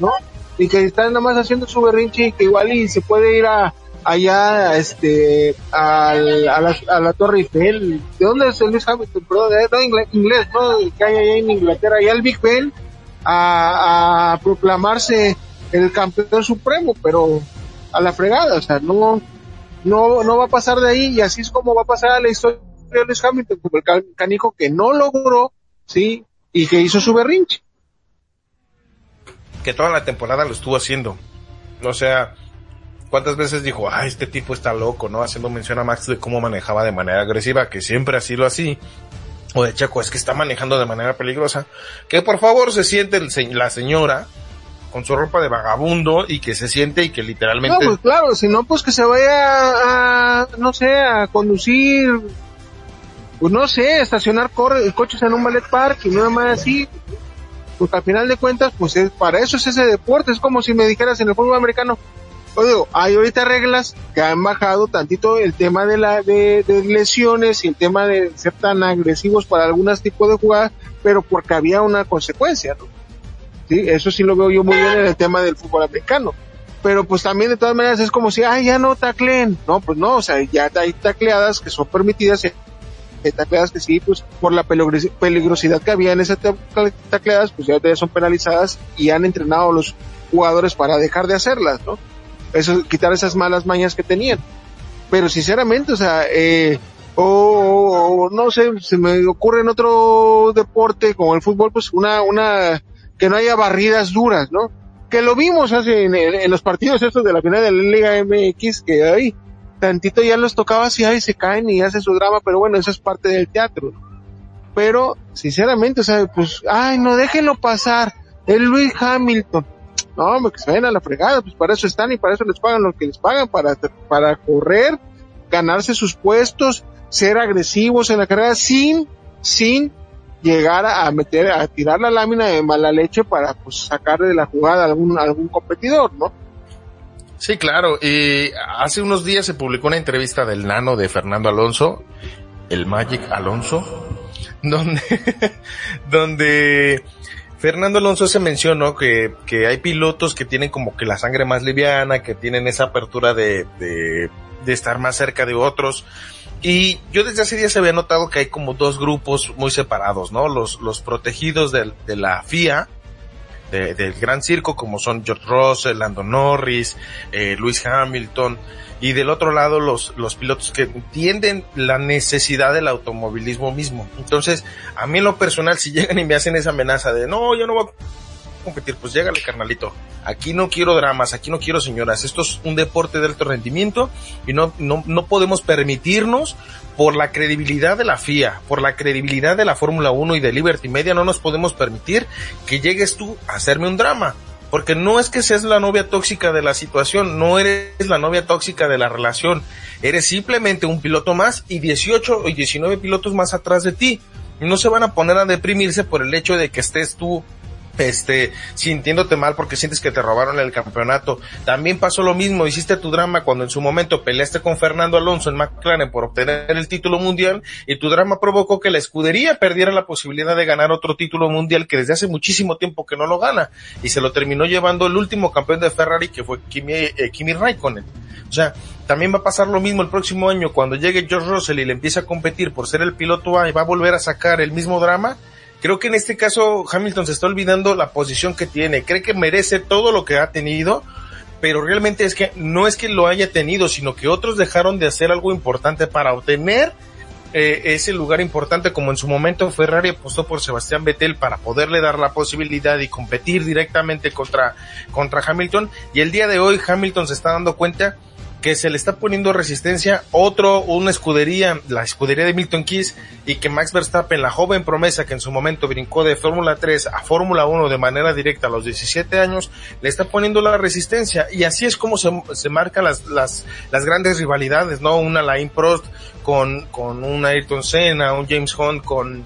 ¿no? Y que está nada más haciendo su berrinche y que igual y se puede ir a allá este al, a, la, a la Torre Eiffel. ¿De dónde es Luis Hamilton? Perdón, no, inglés, inglés, ¿no? Que hay allá en Inglaterra, allá al Big Ben a, proclamarse el campeón supremo, pero a la fregada, o sea, no, no, no va a pasar de ahí y así es como va a pasar a la historia de Lewis Hamilton, como el canijo que no logró, sí, y que hizo su berrinche. Que toda la temporada lo estuvo haciendo. O sea, ¿cuántas veces dijo, ah, este tipo está loco, ¿no? Haciendo mención a Max de cómo manejaba de manera agresiva, que siempre ha sido así. O de Checo es que está manejando de manera peligrosa, que por favor se siente la señora con su ropa de vagabundo y que se siente y que literalmente... No, pues claro, si no, pues que se vaya a, no sé, a conducir, pues no sé, estacionar coches en un ballet park y nada más así, pues al final de cuentas, pues es, para eso es ese deporte, es como si me dijeras en el fútbol americano, digo, hay ahorita reglas que han bajado tantito el tema de la de, lesiones y el tema de ser tan agresivos para algunos tipos de jugadas, pero porque había una consecuencia, ¿no? Sí, eso sí lo veo yo muy bien en el tema del fútbol americano. Pero pues también de todas maneras es como si, ay, ya no tacleen. No, pues no, o sea, ya hay tacleadas que son permitidas, hay tacleadas que sí, pues por la peligrosidad que había en esas tacleadas, pues ya son penalizadas y han entrenado a los jugadores para dejar de hacerlas, ¿no? Eso, quitar esas malas mañas que tenían. Pero sinceramente, o sea, eh, o, no sé, se me ocurre en otro deporte como el fútbol, pues una, una, que no haya barridas duras, ¿no? Que lo vimos hace en, los partidos estos de la final de la Liga MX, que ahí tantito ya los tocaba así, ahí se caen y hacen su drama, pero bueno, eso es parte del teatro. Pero, sinceramente, o sea, pues, ay, no déjenlo pasar. El Luis Hamilton. No, que se vayan a la fregada, pues para eso están y para eso les pagan lo que les pagan, para, para correr, ganarse sus puestos, ser agresivos en la carrera sin, sin llegar a, meter, a tirar la lámina de mala leche para pues sacar de la jugada a algún, algún competidor, ¿no? Sí, claro. Y hace unos días se publicó una entrevista del nano de Fernando Alonso, el Magic Alonso, donde, donde Fernando Alonso se mencionó que, que hay pilotos que tienen como que la sangre más liviana, que tienen esa apertura de, de, estar más cerca de otros. Y yo desde hace días había notado que hay como dos grupos muy separados, ¿no? Los, los protegidos de, la FIA, del gran circo, como son George Russell, Lando Norris, eh, Lewis Hamilton, y del otro lado los, los pilotos que entienden la necesidad del automovilismo mismo. Entonces, a mí en lo personal, si llegan y me hacen esa amenaza de, no, yo no voy a competir, pues llégale carnalito. Aquí no quiero dramas, aquí no quiero señoras. Esto es un deporte de alto rendimiento y no, no, no podemos permitirnos por la credibilidad de la FIA, por la credibilidad de la Fórmula 1 y de Liberty Media, no nos podemos permitir que llegues tú a hacerme un drama. Porque no es que seas la novia tóxica de la situación, no eres la novia tóxica de la relación, eres simplemente un piloto más y 18 y 19 pilotos más atrás de ti. No se van a poner a deprimirse por el hecho de que estés tú este, sintiéndote mal porque sientes que te robaron el campeonato. También pasó lo mismo, hiciste tu drama cuando en su momento peleaste con Fernando Alonso en McLaren por obtener el título mundial y tu drama provocó que la escudería perdiera la posibilidad de ganar otro título mundial que desde hace muchísimo tiempo que no lo gana y se lo terminó llevando el último campeón de Ferrari que fue Kimi, eh, Kimi Raikkonen. O sea, también va a pasar lo mismo el próximo año cuando llegue George Russell y le empiece a competir por ser el piloto A y va a volver a sacar el mismo drama Creo que en este caso Hamilton se está olvidando la posición que tiene. Cree que merece todo lo que ha tenido, pero realmente es que no es que lo haya tenido, sino que otros dejaron de hacer algo importante para obtener eh, ese lugar importante como en su momento Ferrari apostó por Sebastián Vettel para poderle dar la posibilidad y competir directamente contra, contra Hamilton y el día de hoy Hamilton se está dando cuenta que se le está poniendo resistencia otro, una escudería, la escudería de Milton Keys y que Max Verstappen, la joven promesa que en su momento brincó de Fórmula 3 a Fórmula 1 de manera directa a los 17 años, le está poniendo la resistencia. Y así es como se, se marcan las, las, las grandes rivalidades, ¿no? Una Lain Prost con, con un Ayrton Senna, un James Hunt con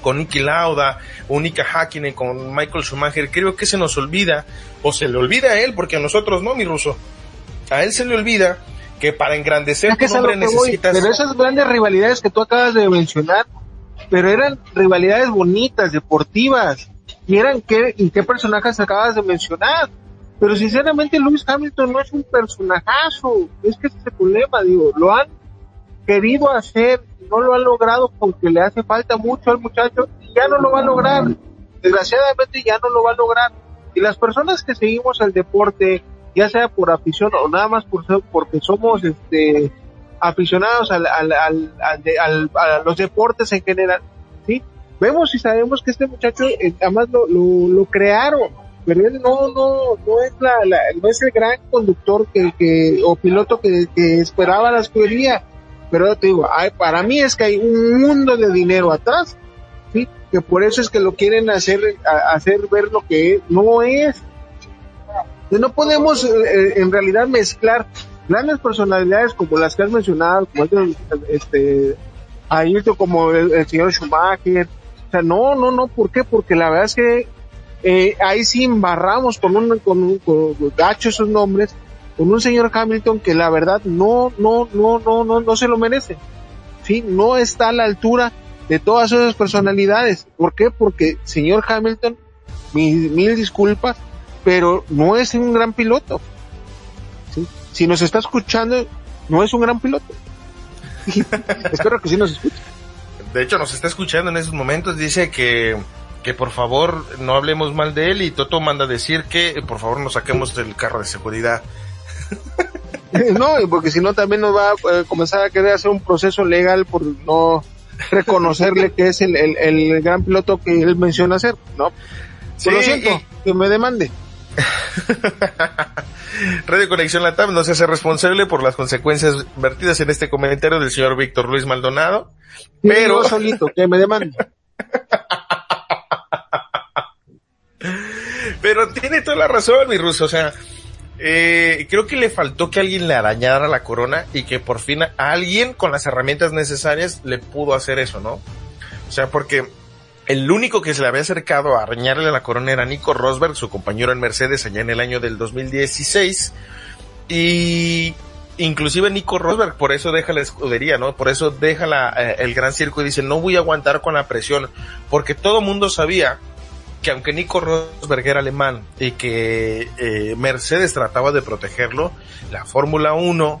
con Nicky Lauda, un Nika Hakkinen, con Michael Schumacher, creo que se nos olvida, o se le olvida a él, porque a nosotros no, mi ruso a él se le olvida que para engrandecer tu nombre necesitas... Pero esas grandes rivalidades que tú acabas de mencionar, pero eran rivalidades bonitas, deportivas, y eran qué, y qué personajes acabas de mencionar. Pero sinceramente Lewis Hamilton no es un personajazo, es que ese es el problema, digo, lo han querido hacer, no lo han logrado porque le hace falta mucho al muchacho y ya no lo va a lograr. Desgraciadamente ya no lo va a lograr. Y las personas que seguimos el deporte, ya sea por afición o nada más por porque somos este aficionados al, al, al, a los deportes en general, ¿sí? Vemos y sabemos que este muchacho, eh, además lo, lo, crearon, pero él no, no, no es la, no es el gran conductor que, que o piloto que, que esperaba la escudería, pero te digo, para mí es que hay un mundo de dinero atrás, ¿sí? Que por eso es que lo quieren hacer, hacer ver lo que no es, no podemos eh, eh, en realidad mezclar grandes personalidades como las que has mencionado, como este, Ayrton, como el, señor Schumacher. O sea, no, no, no, ¿por qué? Porque la verdad es que eh, ahí sí embarramos con un, con un, con gacho esos nombres, con un señor Hamilton que la verdad no, no, no, no, no, no se lo merece. Sí, no está a la altura de todas esas personalidades. ¿Por qué? Porque señor Hamilton, mil, mil disculpas, pero no es un gran piloto. Si nos está escuchando, no es un gran piloto. Espero que sí nos escuche. De hecho, nos está escuchando en esos momentos. Dice que, que por favor no hablemos mal de él y Toto manda a decir que por favor nos saquemos del carro de seguridad. no, porque si no también nos va a eh, comenzar a querer hacer un proceso legal por no reconocerle que es el, el, gran piloto que él menciona ser, ¿no? Sí, lo siento, que me demande. Radio Conexión Latam no se hace responsable por las consecuencias vertidas en este comentario del señor Víctor Luis Maldonado. pero solito, que me demanda. pero tiene toda la razón, mi ruso. O sea, eh, creo que le faltó que alguien le arañara la corona y que por fin alguien con las herramientas necesarias le pudo hacer eso, ¿no? O sea, porque el único que se le había acercado a arañarle la corona era Nico Rosberg, su compañero en Mercedes allá en el año del 2016. Y inclusive Nico Rosberg por eso deja la escudería, ¿no? Por eso deja la, eh, el gran circo y dice, no voy a aguantar con la presión, porque todo mundo sabía que aunque Nico Rosberg era alemán y que eh, Mercedes trataba de protegerlo, la Fórmula 1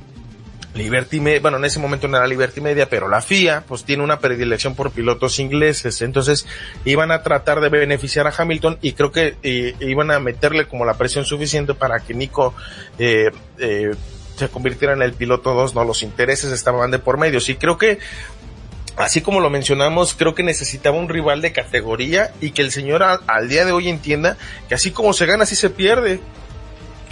Liberty Media, bueno, en ese momento no era Liberty Media, pero la FIA, pues tiene una predilección por pilotos ingleses, entonces iban a tratar de beneficiar a Hamilton y creo que iban a meterle como la presión suficiente para que Nico eh, eh, se convirtiera en el piloto 2, no, los intereses estaban de por medio, sí creo que así como lo mencionamos, creo que necesitaba un rival de categoría y que el señor al día de hoy entienda que así como se gana, así se pierde.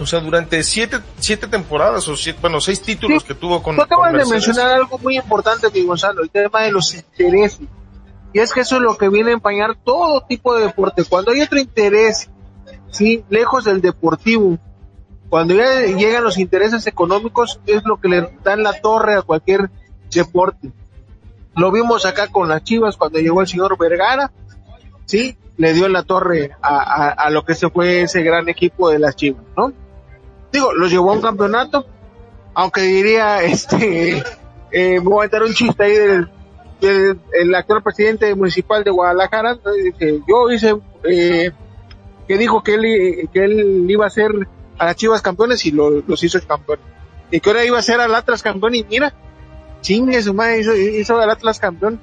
O sea, durante siete, siete temporadas o siete, bueno, seis títulos que tuvo con. Tú acabas de mencionar algo muy importante, mi Gonzalo, el tema de los intereses. Y es que eso es lo que viene a empañar todo tipo de deporte. Cuando hay otro interés, sí, lejos del deportivo, cuando ya llegan los intereses económicos, es lo que le dan la torre a cualquier deporte. Lo vimos acá con las Chivas cuando llegó el señor Vergara, sí, le dio en la torre a, a lo que se fue ese gran equipo de las Chivas, ¿no? Digo, los llevó a un campeonato, aunque diría, este, eh, voy a meter un chiste ahí del, el actual presidente municipal de Guadalajara, que yo hice, eh, que dijo que él, que él iba a ser a las Chivas campeones y los hizo campeones. Y que ahora iba a ser al Atlas campeón y mira, chingue su madre, hizo, hizo al Atlas campeón.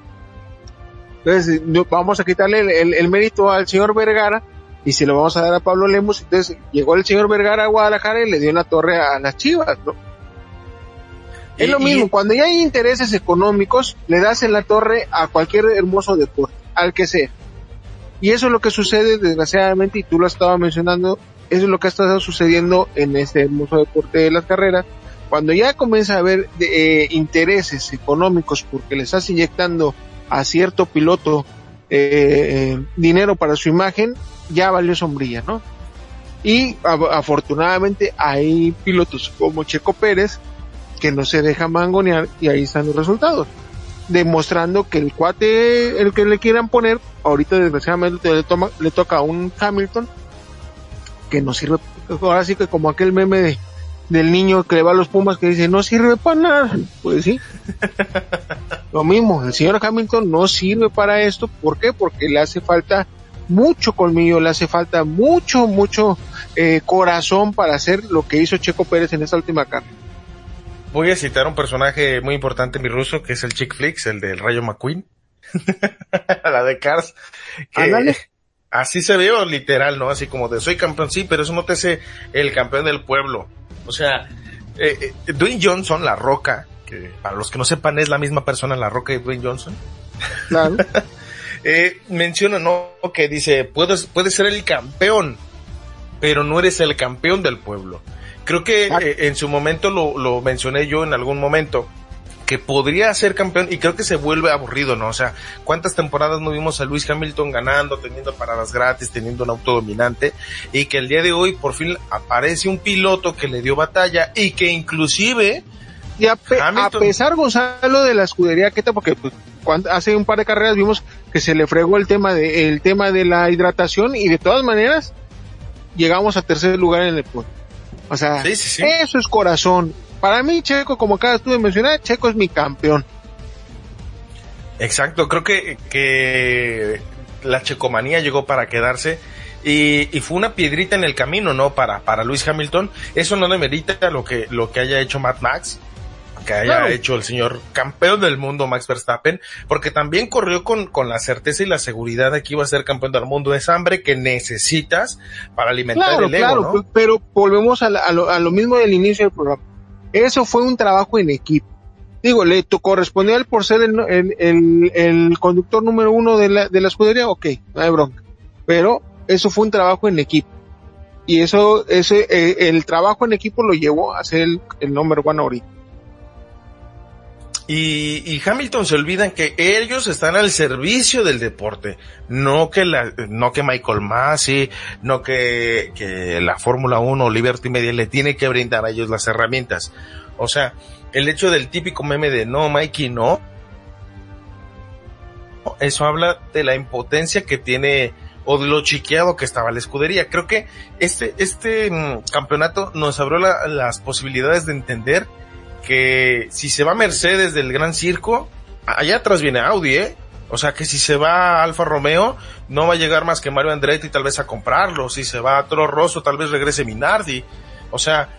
Entonces, vamos a quitarle el, el mérito al señor Vergara, y se lo vamos a dar a Pablo Lemos. Entonces llegó el señor Vergara a Guadalajara y le dio una torre a las Chivas, ¿no? Es lo mismo, cuando ya hay intereses económicos, le das en la torre a cualquier hermoso deporte, al que sea. Y eso es lo que sucede, desgraciadamente, y tú lo estabas mencionando, eso es lo que ha estado sucediendo en este hermoso deporte de las carreras. Cuando ya comienza a haber eh, intereses económicos porque le estás inyectando a cierto piloto eh, dinero para su imagen, ya valió sombrilla, ¿no? Y afortunadamente hay pilotos como Checo Pérez que no se deja mangonear y ahí están los resultados. Demostrando que el cuate, el que le quieran poner, ahorita desgraciadamente le, toma, le toca a un Hamilton que no sirve, ahora sí que como aquel meme del niño que le va a los Pumas que dice no sirve para nada, pues sí. Lo mismo, el señor Hamilton no sirve para esto, ¿por qué? Porque le hace falta mucho colmillo, le hace falta mucho, mucho eh, corazón para hacer lo que hizo Checo Pérez en esta última carrera voy a citar un personaje muy importante mi ruso, que es el Chick Flicks, el del Rayo McQueen. la de Cars. Que así se ve, literal, ¿no? Así como de soy campeón, sí, pero eso no te hace el campeón del pueblo. O sea, eh, eh, Dwayne Johnson, la roca, que para los que no sepan es la misma persona, la roca de Dwayne Johnson. Claro. eh, menciona, ¿no? Que dice, puedes, puedes ser el campeón, pero no eres el campeón del pueblo. Creo que ah. eh, en su momento lo, lo mencioné yo en algún momento que podría ser campeón y creo que se vuelve aburrido, ¿no? O sea, ¿cuántas temporadas no vimos a Luis Hamilton ganando, teniendo paradas gratis, teniendo un auto dominante y que el día de hoy por fin aparece un piloto que le dio batalla y que inclusive y a, pesar Gonzalo de la escudería Queta porque pues, hace un par de carreras vimos que se le fregó el tema de el tema de la hidratación y de todas maneras llegamos a tercer lugar en el puesto. O sea, eso es corazón. Para mí, Checo, como acá estuve mencionando, Checo es mi campeón. Exacto, creo que, que la checomanía llegó para quedarse y, y, fue una piedrita en el camino, ¿no? Para, para Luis Hamilton. Eso no demerita lo que, lo que haya hecho Matt Max que haya hecho el señor campeón del mundo Max Verstappen, porque también corrió con, con la certeza y la seguridad de que iba a ser campeón del mundo. Es hambre que necesitas para alimentar el ego, Claro, pues, pero volvemos a, lo, a, lo, mismo del inicio del programa. Eso fue un trabajo en equipo. Digo, le correspondió a él por ser el, el, el, conductor número uno de la, de la escudería, ok, no hay bronca. Pero eso fue un trabajo en equipo. Y eso, ese, eh, el trabajo en equipo lo llevó a ser el, el number one ahorita. Y, y, Hamilton se olvidan que ellos están al servicio del deporte, no que la, no que Michael Massey, no que, la Fórmula 1 o Liberty Media le tiene que brindar a ellos las herramientas. O sea, el hecho del típico meme de no, Mikey, no. Eso habla de la impotencia que tiene o de lo chiqueado que estaba la escudería. Creo que este, este mm, campeonato nos abrió las posibilidades de entender que si se va Mercedes del Gran Circo, allá atrás viene Audi, ¿eh? O sea que si se va Alfa Romeo, no va a llegar más que Mario Andretti tal vez a comprarlo. Si se va Toro Rosso, tal vez regrese Minardi. O sea,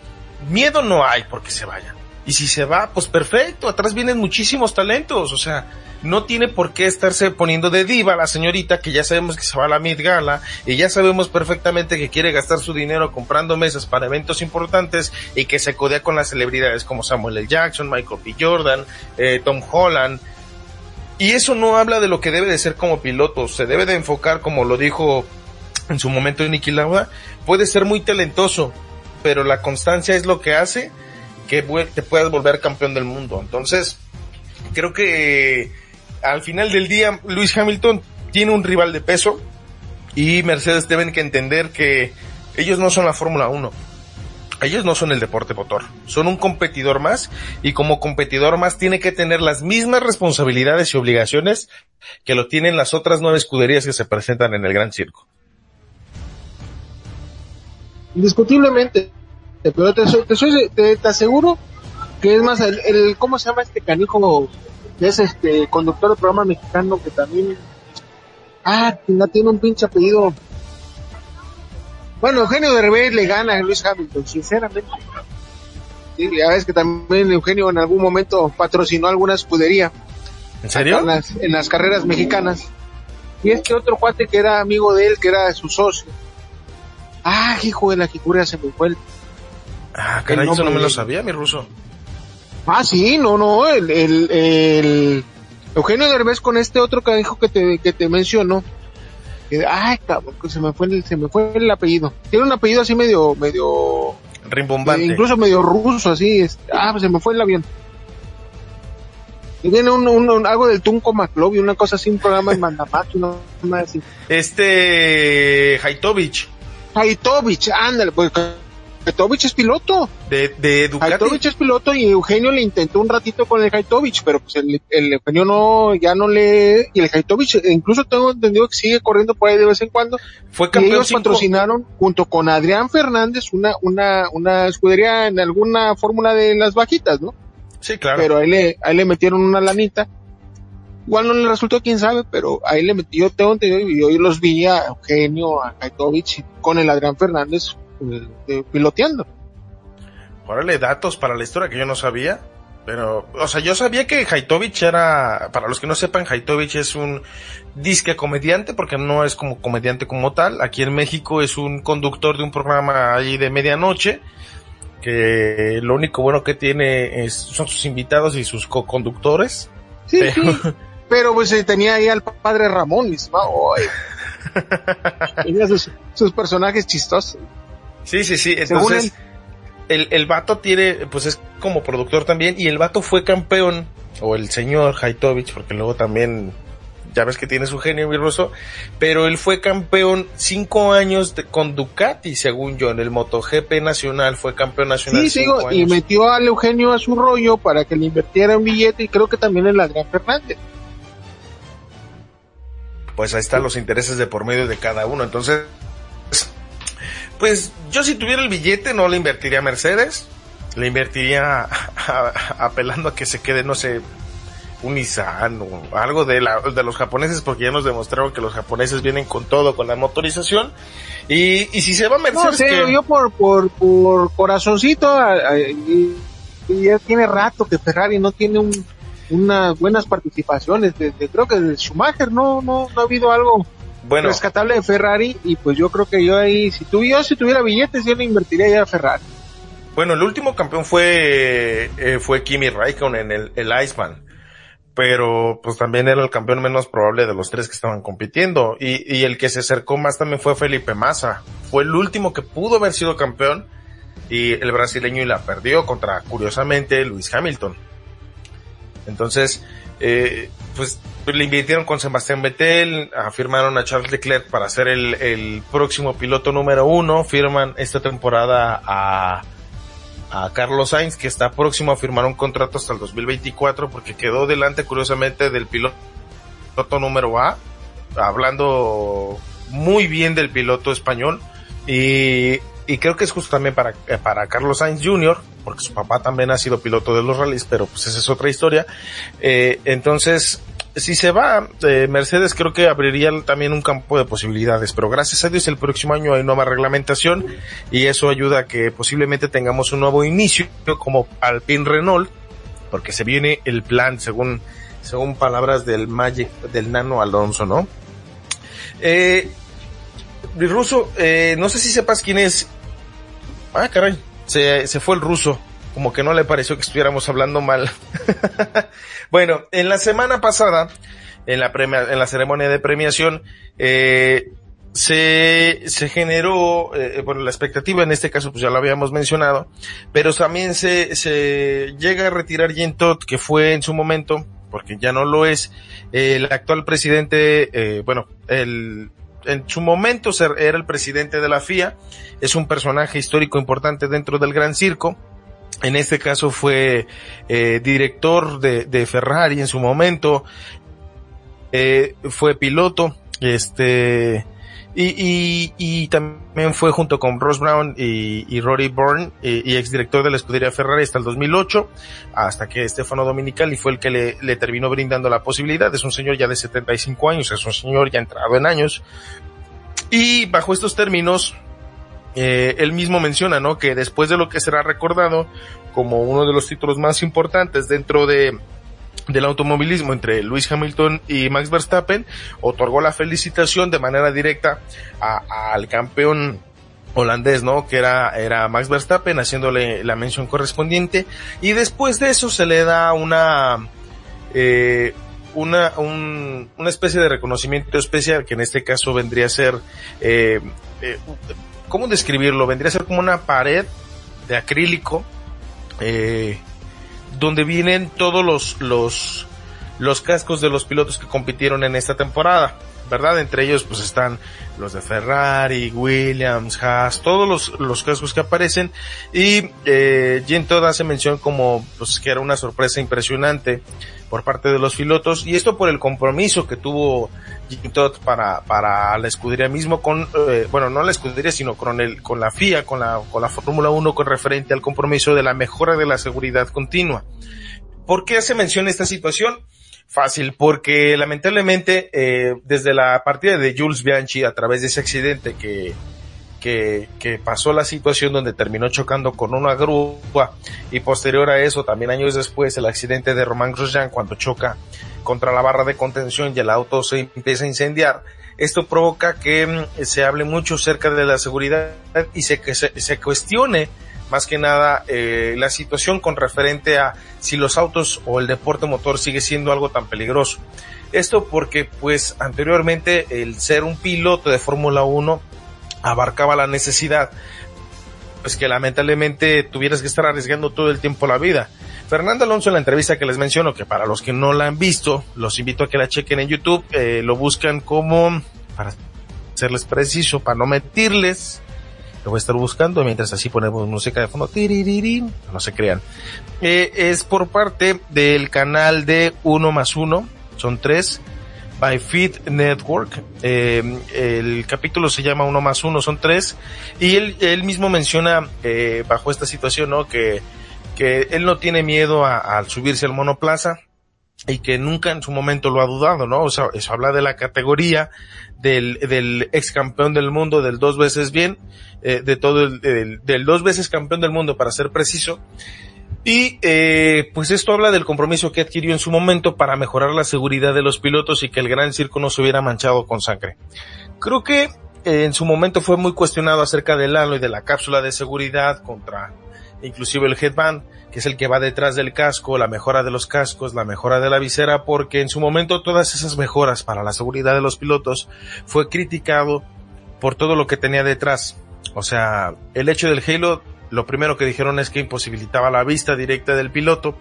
miedo no hay porque se vaya. Y si se va, pues perfecto, atrás vienen muchísimos talentos. O sea, no tiene por qué estarse poniendo de diva la señorita que ya sabemos que se va a la Mid Gala y ya sabemos perfectamente que quiere gastar su dinero comprando mesas para eventos importantes y que se codea con las celebridades como Samuel L. Jackson, Michael B. Jordan, eh, Tom Holland. Y eso no habla de lo que debe de ser como piloto, se debe de enfocar como lo dijo en su momento Nicky Lauda, puede ser muy talentoso, pero la constancia es lo que hace que te puedas volver campeón del mundo. Entonces, creo que al final del día, Luis Hamilton tiene un rival de peso y Mercedes deben que entender que ellos no son la Fórmula 1. Ellos no son el deporte motor, son un competidor más y como competidor más tiene que tener las mismas responsabilidades y obligaciones que lo tienen las otras nueve escuderías que se presentan en el Gran Circo. Indiscutiblemente, pero te, te, aseguro que es más el, el, ¿cómo se llama este canijo es este conductor del programa mexicano que también ah tiene un pinche apellido. Bueno Eugenio Derbez le gana a Luis Hamilton sinceramente. Sí, ya ves que también Eugenio en algún momento patrocinó alguna escudería. ¿en serio? En las, en las carreras mexicanas. Y este otro cuate que era amigo de él que era su socio. Ah hijo de la jicura se me fue ah caray eso no me lo sabía mi ruso Ah, sí, no, no, el, el, el Eugenio Derbez con este otro canijo que te, que te menciono. ay, cabrón, se me fue el, se me fue el apellido. Tiene un apellido así medio, medio, rimbombante. Eh, incluso medio ruso, así, ah, pues se me fue el avión. Y viene un, un, algo del Tunco y una cosa así, un programa en Mandamax, una así. Este, Haitovich. Haitovich, ándale, pues Haitovich es piloto. De, de Ducati. Haitovich es piloto y Eugenio le intentó un ratito con el Haitovich, pero pues el, el Eugenio no, ya no le, y el Haitovich incluso tengo entendido que sigue corriendo por ahí de vez en cuando. Fue campeón y ellos patrocinaron junto con Adrián Fernández una, una, una escudería en alguna fórmula de las bajitas, ¿no? Sí, claro. Pero ahí le, ahí le metieron una lanita. Igual no le resultó, quién sabe, pero ahí le metí, yo tengo entendido y hoy los vi a Eugenio, a Haitovich con el Adrián Fernández piloteando. Órale, datos para la historia que yo no sabía. Pero, o sea, yo sabía que Haitovich era, para los que no sepan, Haitovich es un disque comediante, porque no es como comediante como tal. Aquí en México es un conductor de un programa ahí de medianoche, que lo único bueno que tiene es, son sus invitados y sus co-conductores. Sí, pero... sí. Pero pues eh, tenía ahí al padre Ramón, mis tenía sus, sus personajes chistosos. Sí, sí, sí. Entonces, el, el vato tiene, pues es como productor también, y el vato fue campeón, o el señor Haitovich, porque luego también, ya ves que tiene su genio virtuoso, pero él fue campeón cinco años de, con Ducati, según yo, en el MotoGP nacional, fue campeón nacional. Sí, y metió al Eugenio a su rollo para que le invirtiera un billete, y creo que también en Adrián Fernández pues ahí están los intereses de por medio de cada uno. Entonces, pues yo si tuviera el billete no le invertiría a Mercedes, le invertiría apelando a que se quede, no sé, un Nissan o algo de, la, de los japoneses, porque ya nos demostraron que los japoneses vienen con todo, con la motorización. Y, y si se va a Mercedes... No, yo por, por, por corazoncito, y, ya tiene rato que Ferrari no tiene un, unas buenas participaciones. Desde, creo que de Schumacher no, no, no ha habido algo bueno. rescatable de Ferrari y pues yo creo que yo ahí, si tuviera, si tuviera billetes, yo le invertiría ya a Ferrari. Bueno, el último campeón fue, eh, fue Kimi Raikkonen, el, el Iceman. Pero pues también era el campeón menos probable de los tres que estaban compitiendo. Y, y el que se acercó más también fue Felipe Massa. Fue el último que pudo haber sido campeón. Y el brasileño y la perdió contra, curiosamente, Luis Hamilton. Entonces, eh, pues le invirtieron con Sebastián Vettel, firmaron a Charles Leclerc para ser el, el próximo piloto número uno, firman esta temporada a, a Carlos Sainz, que está próximo a firmar un contrato hasta el 2024, porque quedó delante curiosamente del piloto número A, hablando muy bien del piloto español, y, y creo que es justo también para, para Carlos Sainz Jr., porque su papá también ha sido piloto de los rallies, pero pues esa es otra historia. Eh, entonces, si se va, eh, Mercedes creo que abriría también un campo de posibilidades, pero gracias a Dios el próximo año hay nueva reglamentación y eso ayuda a que posiblemente tengamos un nuevo inicio como Alpine Renault, porque se viene el plan según, según palabras del Magic, del Nano Alonso, ¿no? Eh, Ruso, eh, no sé si sepas quién es. Ah, caray se, se fue el ruso, como que no le pareció que estuviéramos hablando mal. bueno, en la semana pasada, en la, premia, en la ceremonia de premiación, eh, se, se generó, eh, bueno, la expectativa en este caso pues ya lo habíamos mencionado, pero también se, se llega a retirar Jen Todd, que fue en su momento, porque ya no lo es, el actual presidente, eh, bueno, el, en su momento era el presidente de la FIA, es un personaje histórico importante dentro del Gran Circo. En este caso fue eh, director de, Ferrari en su momento, eh, fue piloto, este, y, y, y, también fue junto con Ross Brown y, y Rory Bourne y, y exdirector de la escudería Ferrari hasta el 2008, hasta que Stefano Dominicali fue el que le, le terminó brindando la posibilidad. Es un señor ya de 75 años, es un señor ya entrado en años. Y bajo estos términos, eh, él mismo menciona, ¿no? Que después de lo que será recordado como uno de los títulos más importantes dentro de del automovilismo entre Lewis Hamilton y Max Verstappen, otorgó la felicitación de manera directa al campeón holandés, ¿no? Que era, era Max Verstappen haciéndole la mención correspondiente. Y después de eso se le da una, eh, una, un, una especie de reconocimiento especial que en este caso vendría a ser, eh, eh, ¿cómo describirlo? Vendría a ser como una pared de acrílico, eh, donde vienen todos los, los, los cascos de los pilotos que compitieron en esta temporada. ¿Verdad? Entre ellos pues están los de Ferrari, Williams, Haas, todos los, los cascos que aparecen y eh, Jim Todd hace mención como pues que era una sorpresa impresionante por parte de los pilotos y esto por el compromiso que tuvo Jim Todd para, para la escudería mismo con, eh, bueno, no la escudería sino con el, con la FIA, con la, con la Fórmula 1 con referente al compromiso de la mejora de la seguridad continua. ¿Por qué hace mención esta situación? Fácil, porque lamentablemente eh, desde la partida de Jules Bianchi a través de ese accidente que, que, que, pasó la situación donde terminó chocando con una grúa y posterior a eso, también años después, el accidente de Román Grosjean cuando choca contra la barra de contención y el auto se empieza a incendiar. Esto provoca que mm, se hable mucho acerca de la seguridad y se, que se, se cuestione más que nada eh, la situación con referente a si los autos o el deporte motor sigue siendo algo tan peligroso. Esto porque pues anteriormente el ser un piloto de Fórmula 1 abarcaba la necesidad pues que lamentablemente tuvieras que estar arriesgando todo el tiempo la vida. Fernando Alonso en la entrevista que les menciono, que para los que no la han visto, los invito a que la chequen en YouTube, eh, lo buscan como, para serles preciso, para no mentirles, lo voy a estar buscando mientras así ponemos música de fondo. No se crean. Eh, es por parte del canal de Uno más Uno. Son tres. By Feed Network. Eh, el capítulo se llama Uno más Uno, son tres. Y él, él mismo menciona, eh, bajo esta situación, ¿no? Que, que él no tiene miedo a, a subirse al monoplaza y que nunca en su momento lo ha dudado, ¿no? O sea, eso habla de la categoría del, del ex campeón del mundo, del dos veces bien, eh, de todo el, del, del, dos veces campeón del mundo para ser preciso. Y eh, pues esto habla del compromiso que adquirió en su momento para mejorar la seguridad de los pilotos y que el gran circo no se hubiera manchado con sangre. Creo que eh, en su momento fue muy cuestionado acerca del halo y de la cápsula de seguridad contra inclusive el headband que es el que va detrás del casco, la mejora de los cascos, la mejora de la visera, porque en su momento todas esas mejoras para la seguridad de los pilotos fue criticado por todo lo que tenía detrás. O sea, el hecho del Halo, lo primero que dijeron es que imposibilitaba la vista directa del piloto.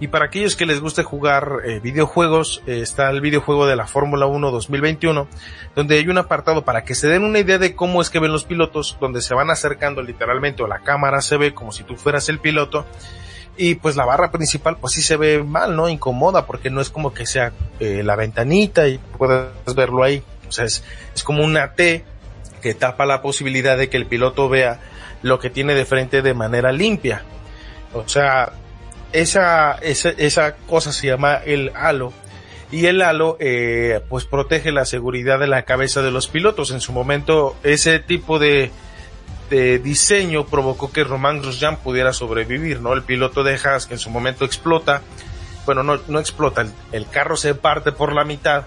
Y para aquellos que les guste jugar eh, videojuegos, eh, está el videojuego de la Fórmula 1 2021, donde hay un apartado para que se den una idea de cómo es que ven los pilotos, donde se van acercando literalmente o la cámara se ve como si tú fueras el piloto y pues la barra principal pues sí se ve mal, ¿no? Incomoda porque no es como que sea eh, la ventanita y puedes verlo ahí. O sea, es, es como una T que tapa la posibilidad de que el piloto vea lo que tiene de frente de manera limpia. O sea, esa, esa, esa cosa se llama el halo. Y el halo, eh, pues protege la seguridad de la cabeza de los pilotos. En su momento, ese tipo de, de diseño provocó que Román Grosjean pudiera sobrevivir, ¿no? El piloto de Haas que en su momento explota, bueno, no, no explota, el, el, carro se parte por la mitad,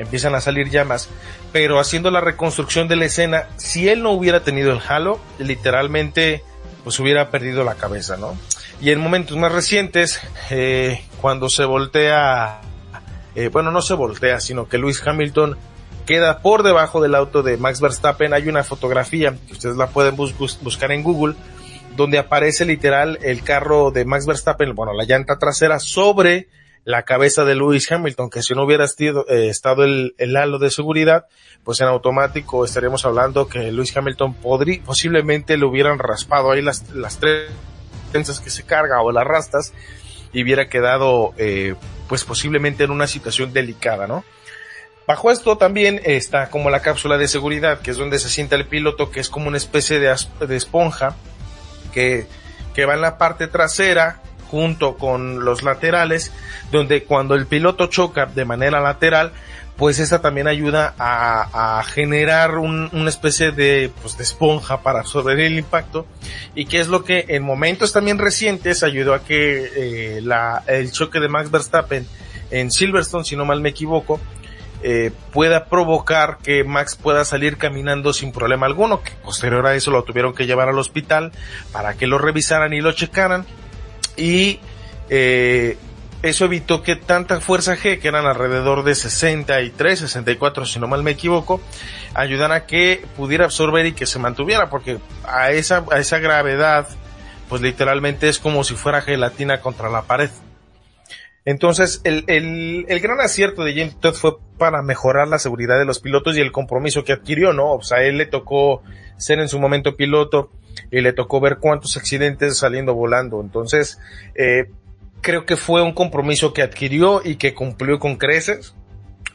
empiezan a salir llamas, pero haciendo la reconstrucción de la escena, si él no hubiera tenido el halo, literalmente pues hubiera perdido la cabeza, ¿no? Y en momentos más recientes, eh, cuando se voltea, eh, bueno, no se voltea, sino que Luis Hamilton queda por debajo del auto de Max Verstappen. Hay una fotografía que ustedes la pueden bus buscar en Google donde aparece literal el carro de Max Verstappen, bueno, la llanta trasera sobre la cabeza de Lewis Hamilton, que si no hubiera estado, eh, estado el, el, halo de seguridad, pues en automático estaríamos hablando que Lewis Hamilton podría, posiblemente le hubieran raspado ahí las, las tres tensas que se carga o las rastas y hubiera quedado, eh, pues posiblemente en una situación delicada, ¿no? Bajo esto también está como la cápsula de seguridad, que es donde se sienta el piloto, que es como una especie de, de esponja que, que va en la parte trasera junto con los laterales, donde cuando el piloto choca de manera lateral, pues esta también ayuda a, generar un, una especie de, pues, de esponja para absorber el impacto. Y que es lo que en momentos también recientes ayudó a que eh, el choque de Max Verstappen en Silverstone, si no mal me equivoco, eh, pueda provocar que Max pueda salir caminando sin problema alguno, que posterior a eso lo tuvieron que llevar al hospital para que lo revisaran y lo checaran y eh, eso evitó que tanta fuerza G, que eran alrededor de 63, 64 si no mal me equivoco, ayudara a que pudiera absorber y que se mantuviera, porque a esa, a esa gravedad, pues literalmente es como si fuera gelatina contra la pared. Entonces, el, el, el, gran acierto de James Todd fue para mejorar la seguridad de los pilotos y el compromiso que adquirió, ¿no? O sea, él le tocó ser en su momento piloto y le tocó ver cuántos accidentes saliendo volando. Entonces, eh, creo que fue un compromiso que adquirió y que cumplió con creces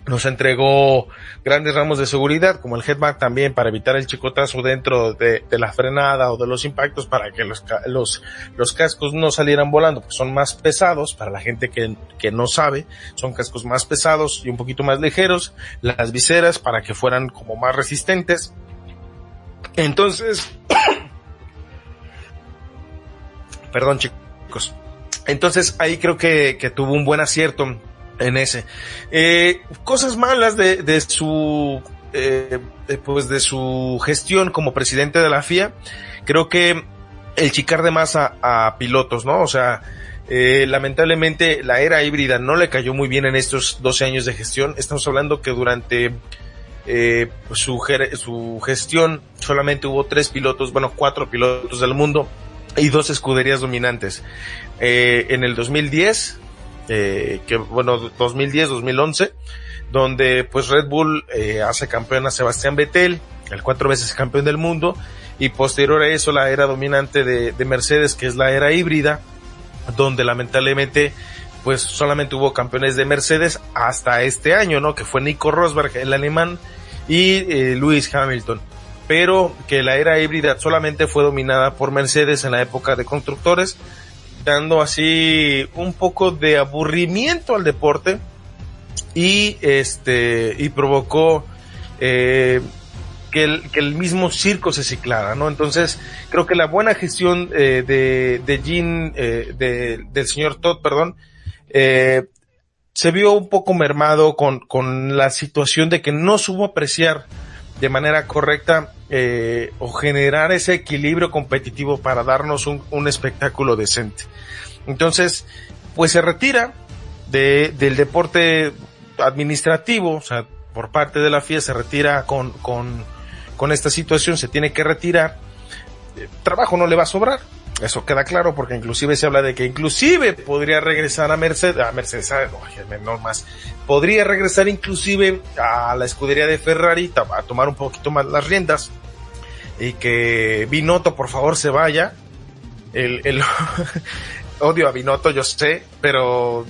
nos entregó grandes ramos de seguridad, como el headback también para evitar el chicotazo dentro de, la frenada o de los impactos para que los, los, los cascos no salieran volando, porque son más pesados, para la gente que, que no sabe, son cascos más pesados y un poquito más ligeros, las viseras para que fueran como más resistentes. Entonces, perdón chicos, entonces ahí creo que, que tuvo un buen acierto en ese. Eh, cosas malas de, de su, eh, pues de su gestión como presidente de la FIA, creo que el chicar de más a, pilotos, ¿no? O sea, eh, lamentablemente la era híbrida no le cayó muy bien en estos 12 años de gestión. Estamos hablando que durante eh, su, su gestión solamente hubo tres pilotos, bueno, cuatro pilotos del mundo y dos escuderías dominantes. Eh, en el 2010 eh, que bueno, 2010-2011, donde pues Red Bull eh, hace campeón a Sebastián Vettel, el cuatro veces campeón del mundo, y posterior a eso la era dominante de, de Mercedes, que es la era híbrida, donde lamentablemente pues solamente hubo campeones de Mercedes hasta este año, ¿no? Que fue Nico Rosberg, el alemán, y eh, Lewis Hamilton. Pero que la era híbrida solamente fue dominada por Mercedes en la época de constructores, dando así un poco de aburrimiento al deporte y este y provocó eh, que, el, que el mismo circo se ciclara, ¿no? Entonces creo que la buena gestión eh, de de Jean eh, de, del señor Todd, perdón, eh, se vio un poco mermado con con la situación de que no supo apreciar de manera correcta eh, o generar ese equilibrio competitivo para darnos un, un espectáculo decente. Entonces, pues se retira de, del deporte administrativo, o sea, por parte de la FIA se retira con, con, con esta situación, se tiene que retirar. trabajo no le va a sobrar, eso queda claro porque inclusive se habla de que inclusive podría regresar a Mercedes, a Mercedes, no más, podría regresar inclusive a la escudería de Ferrari a tomar un poquito más las riendas y que Binotto por favor se vaya. El, el odio a Binotto, yo sé, pero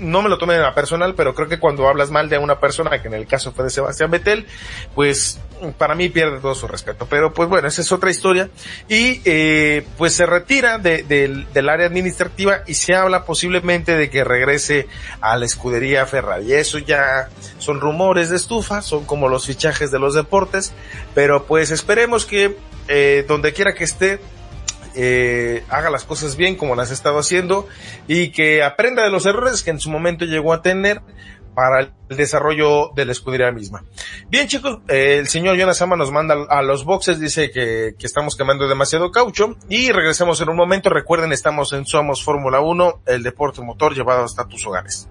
no me lo tomen a personal, pero creo que cuando hablas mal de una persona, que en el caso fue de Sebastián Vettel, pues para mí pierde todo su respeto. Pero pues bueno, esa es otra historia. Y eh, pues se retira de, del área administrativa y se habla posiblemente de que regrese a la escudería Ferrari. Eso ya son rumores de estufa, son como los fichajes de los deportes, pero pues esperemos que eh, donde quiera que esté, eh, haga las cosas bien como las ha estado haciendo y que aprenda de los errores que en su momento llegó a tener para el desarrollo de la escudería misma. Bien chicos, eh, el señor Jonas Ama nos manda a los boxes, dice que, que estamos quemando demasiado caucho y regresemos en un momento. Recuerden, estamos en Somos Fórmula 1, el deporte motor llevado hasta tus hogares.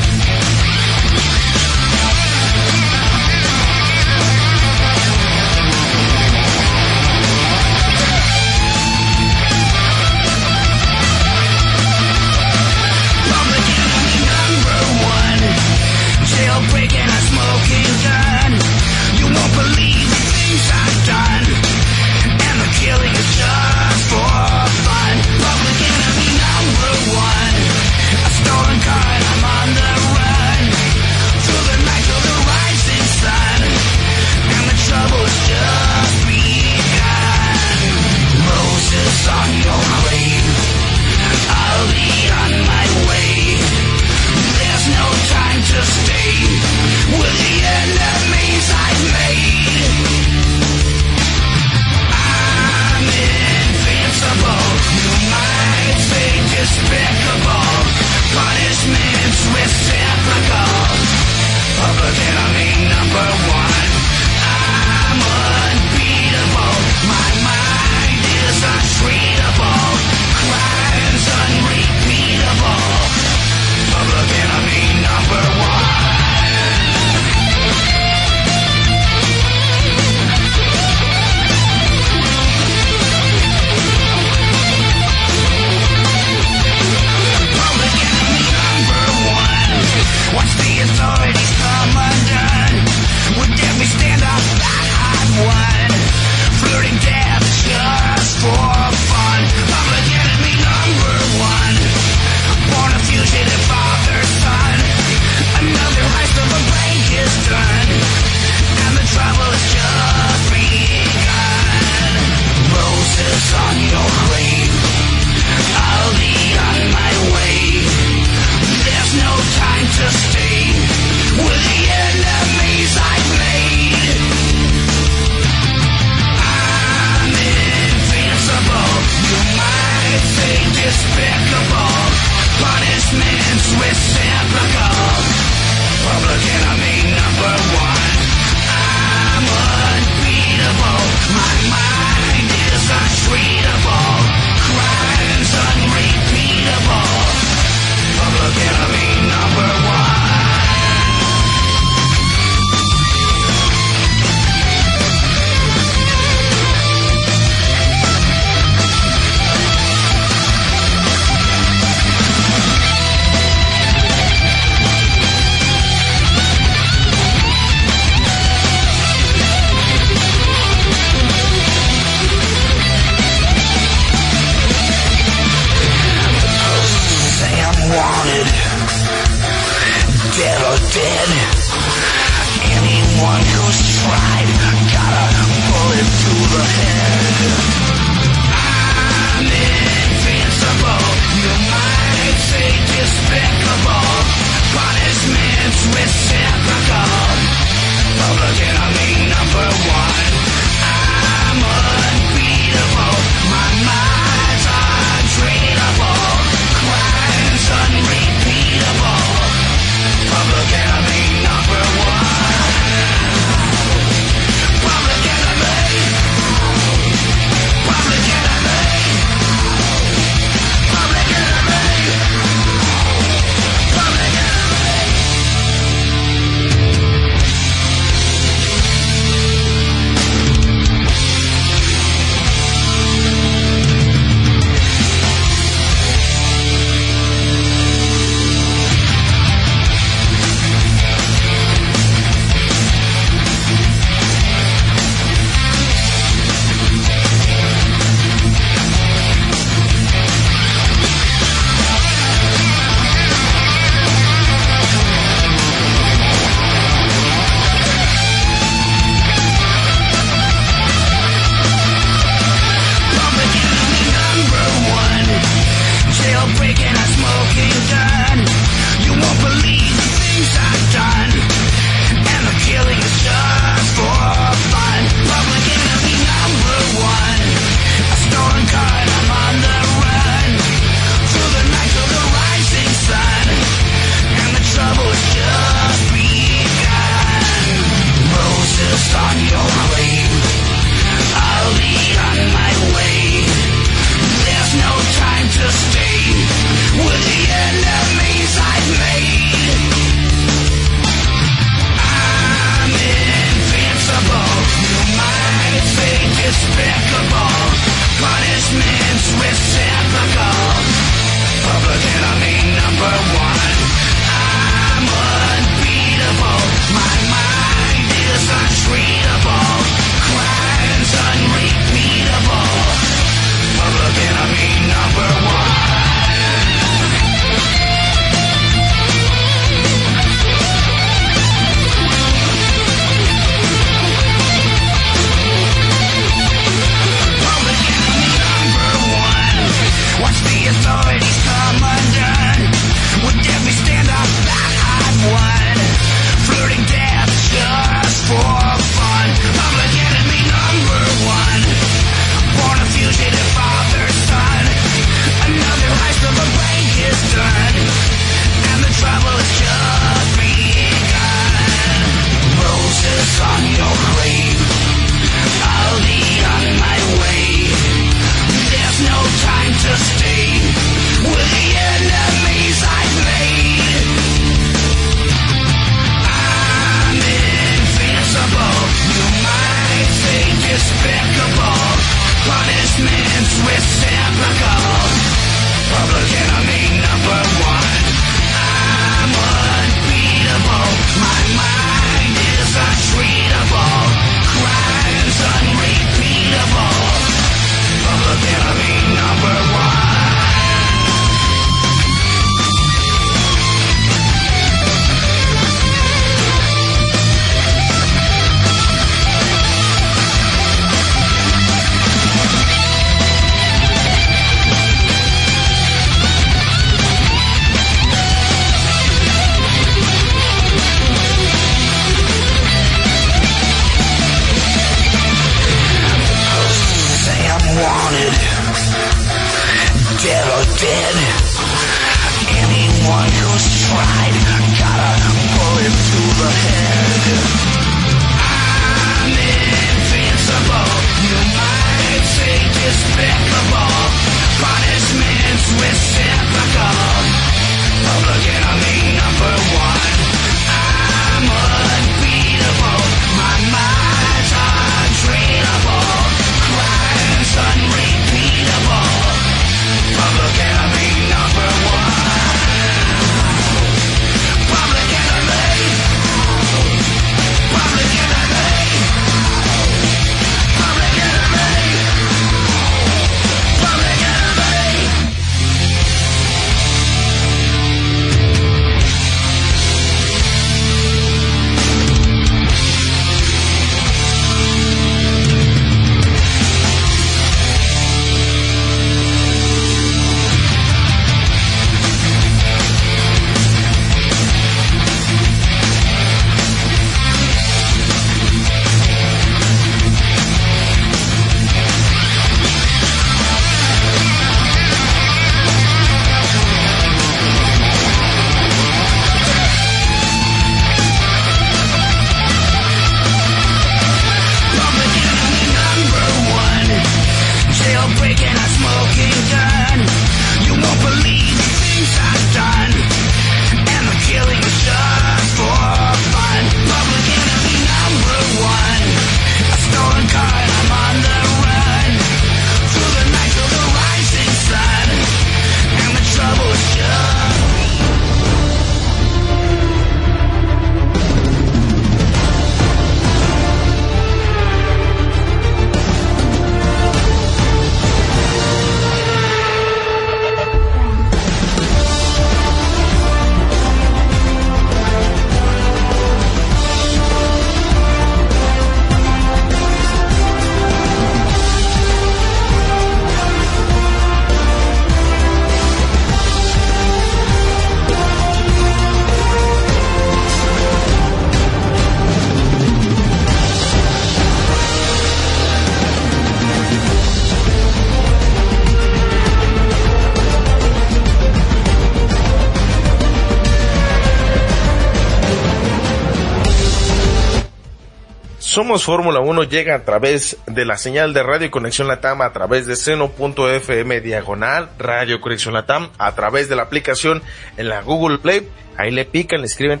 Somos Fórmula 1 llega a través de la señal de Radio Conexión Latam a través de seno.fm diagonal Radio Conexión Latam a través de la aplicación en la Google Play. Ahí le pican, le escriben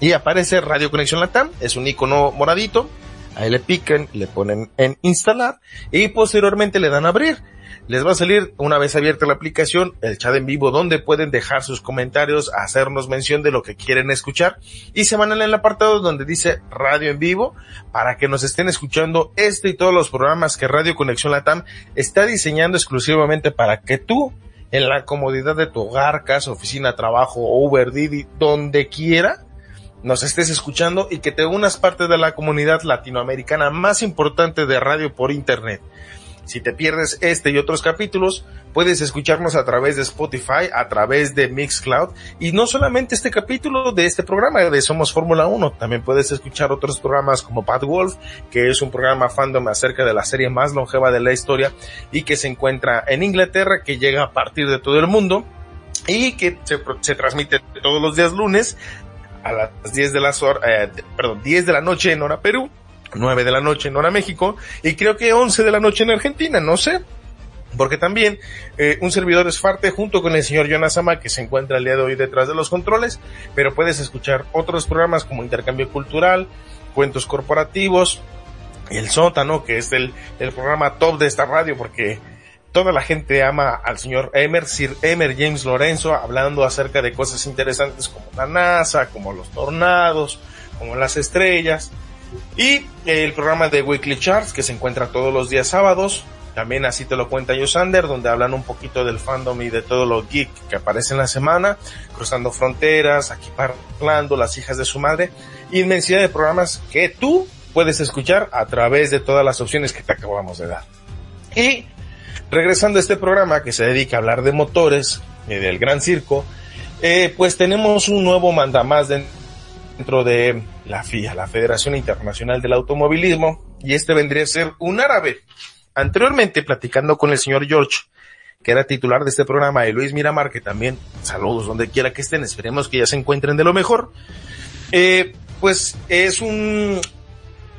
y aparece Radio Conexión Latam. Es un icono moradito. Ahí le pican, le ponen en instalar y posteriormente le dan abrir les va a salir una vez abierta la aplicación el chat en vivo donde pueden dejar sus comentarios, hacernos mención de lo que quieren escuchar y se van en el apartado donde dice radio en vivo para que nos estén escuchando este y todos los programas que Radio Conexión Latam está diseñando exclusivamente para que tú en la comodidad de tu hogar, casa, oficina, trabajo, Uber, Didi, donde quiera, nos estés escuchando y que te unas parte de la comunidad latinoamericana más importante de radio por internet. Si te pierdes este y otros capítulos, puedes escucharnos a través de Spotify, a través de Mixcloud y no solamente este capítulo de este programa de Somos Fórmula 1, también puedes escuchar otros programas como Bad Wolf, que es un programa fandom acerca de la serie más longeva de la historia y que se encuentra en Inglaterra, que llega a partir de todo el mundo y que se, transmite todos los días lunes a las 10 de las horas, eh, perdón, 10 de la noche en hora Perú 9 de la noche en hora México y creo que 11 de la noche en Argentina, no sé. Porque también eh, un servidor es Farte junto con el señor Jonas Ama que se encuentra el día de hoy detrás de los controles, pero puedes escuchar otros programas como Intercambio Cultural, Cuentos Corporativos, El Sótano, que es el, el programa top de esta radio porque toda la gente ama al señor Emer, Sir Emer James Lorenzo, hablando acerca de cosas interesantes como la NASA, como los tornados, como las estrellas, y el programa de Weekly Charts que se encuentra todos los días sábados. También así te lo cuenta Yosander, donde hablan un poquito del fandom y de todo lo geek que aparece la semana, cruzando fronteras, aquí parlando, las hijas de su madre, inmensidad de programas que tú puedes escuchar a través de todas las opciones que te acabamos de dar. Y regresando a este programa que se dedica a hablar de motores, y del gran circo, eh, pues tenemos un nuevo mandamás de dentro de la FIA, la Federación Internacional del Automovilismo, y este vendría a ser un árabe. Anteriormente, platicando con el señor George, que era titular de este programa, y Luis Miramar, que también, saludos donde quiera que estén, esperemos que ya se encuentren de lo mejor, eh, pues es un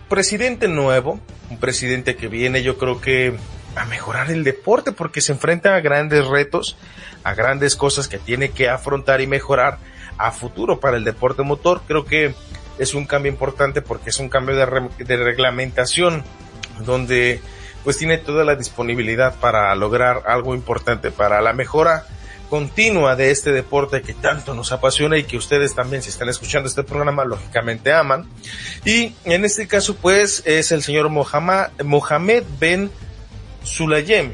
presidente nuevo, un presidente que viene yo creo que a mejorar el deporte porque se enfrenta a grandes retos, a grandes cosas que tiene que afrontar y mejorar a futuro para el deporte motor. Creo que es un cambio importante porque es un cambio de, de reglamentación donde pues tiene toda la disponibilidad para lograr algo importante para la mejora continua de este deporte que tanto nos apasiona y que ustedes también si están escuchando este programa lógicamente aman. Y en este caso pues es el señor Mohamed, Mohamed Ben Sulayem.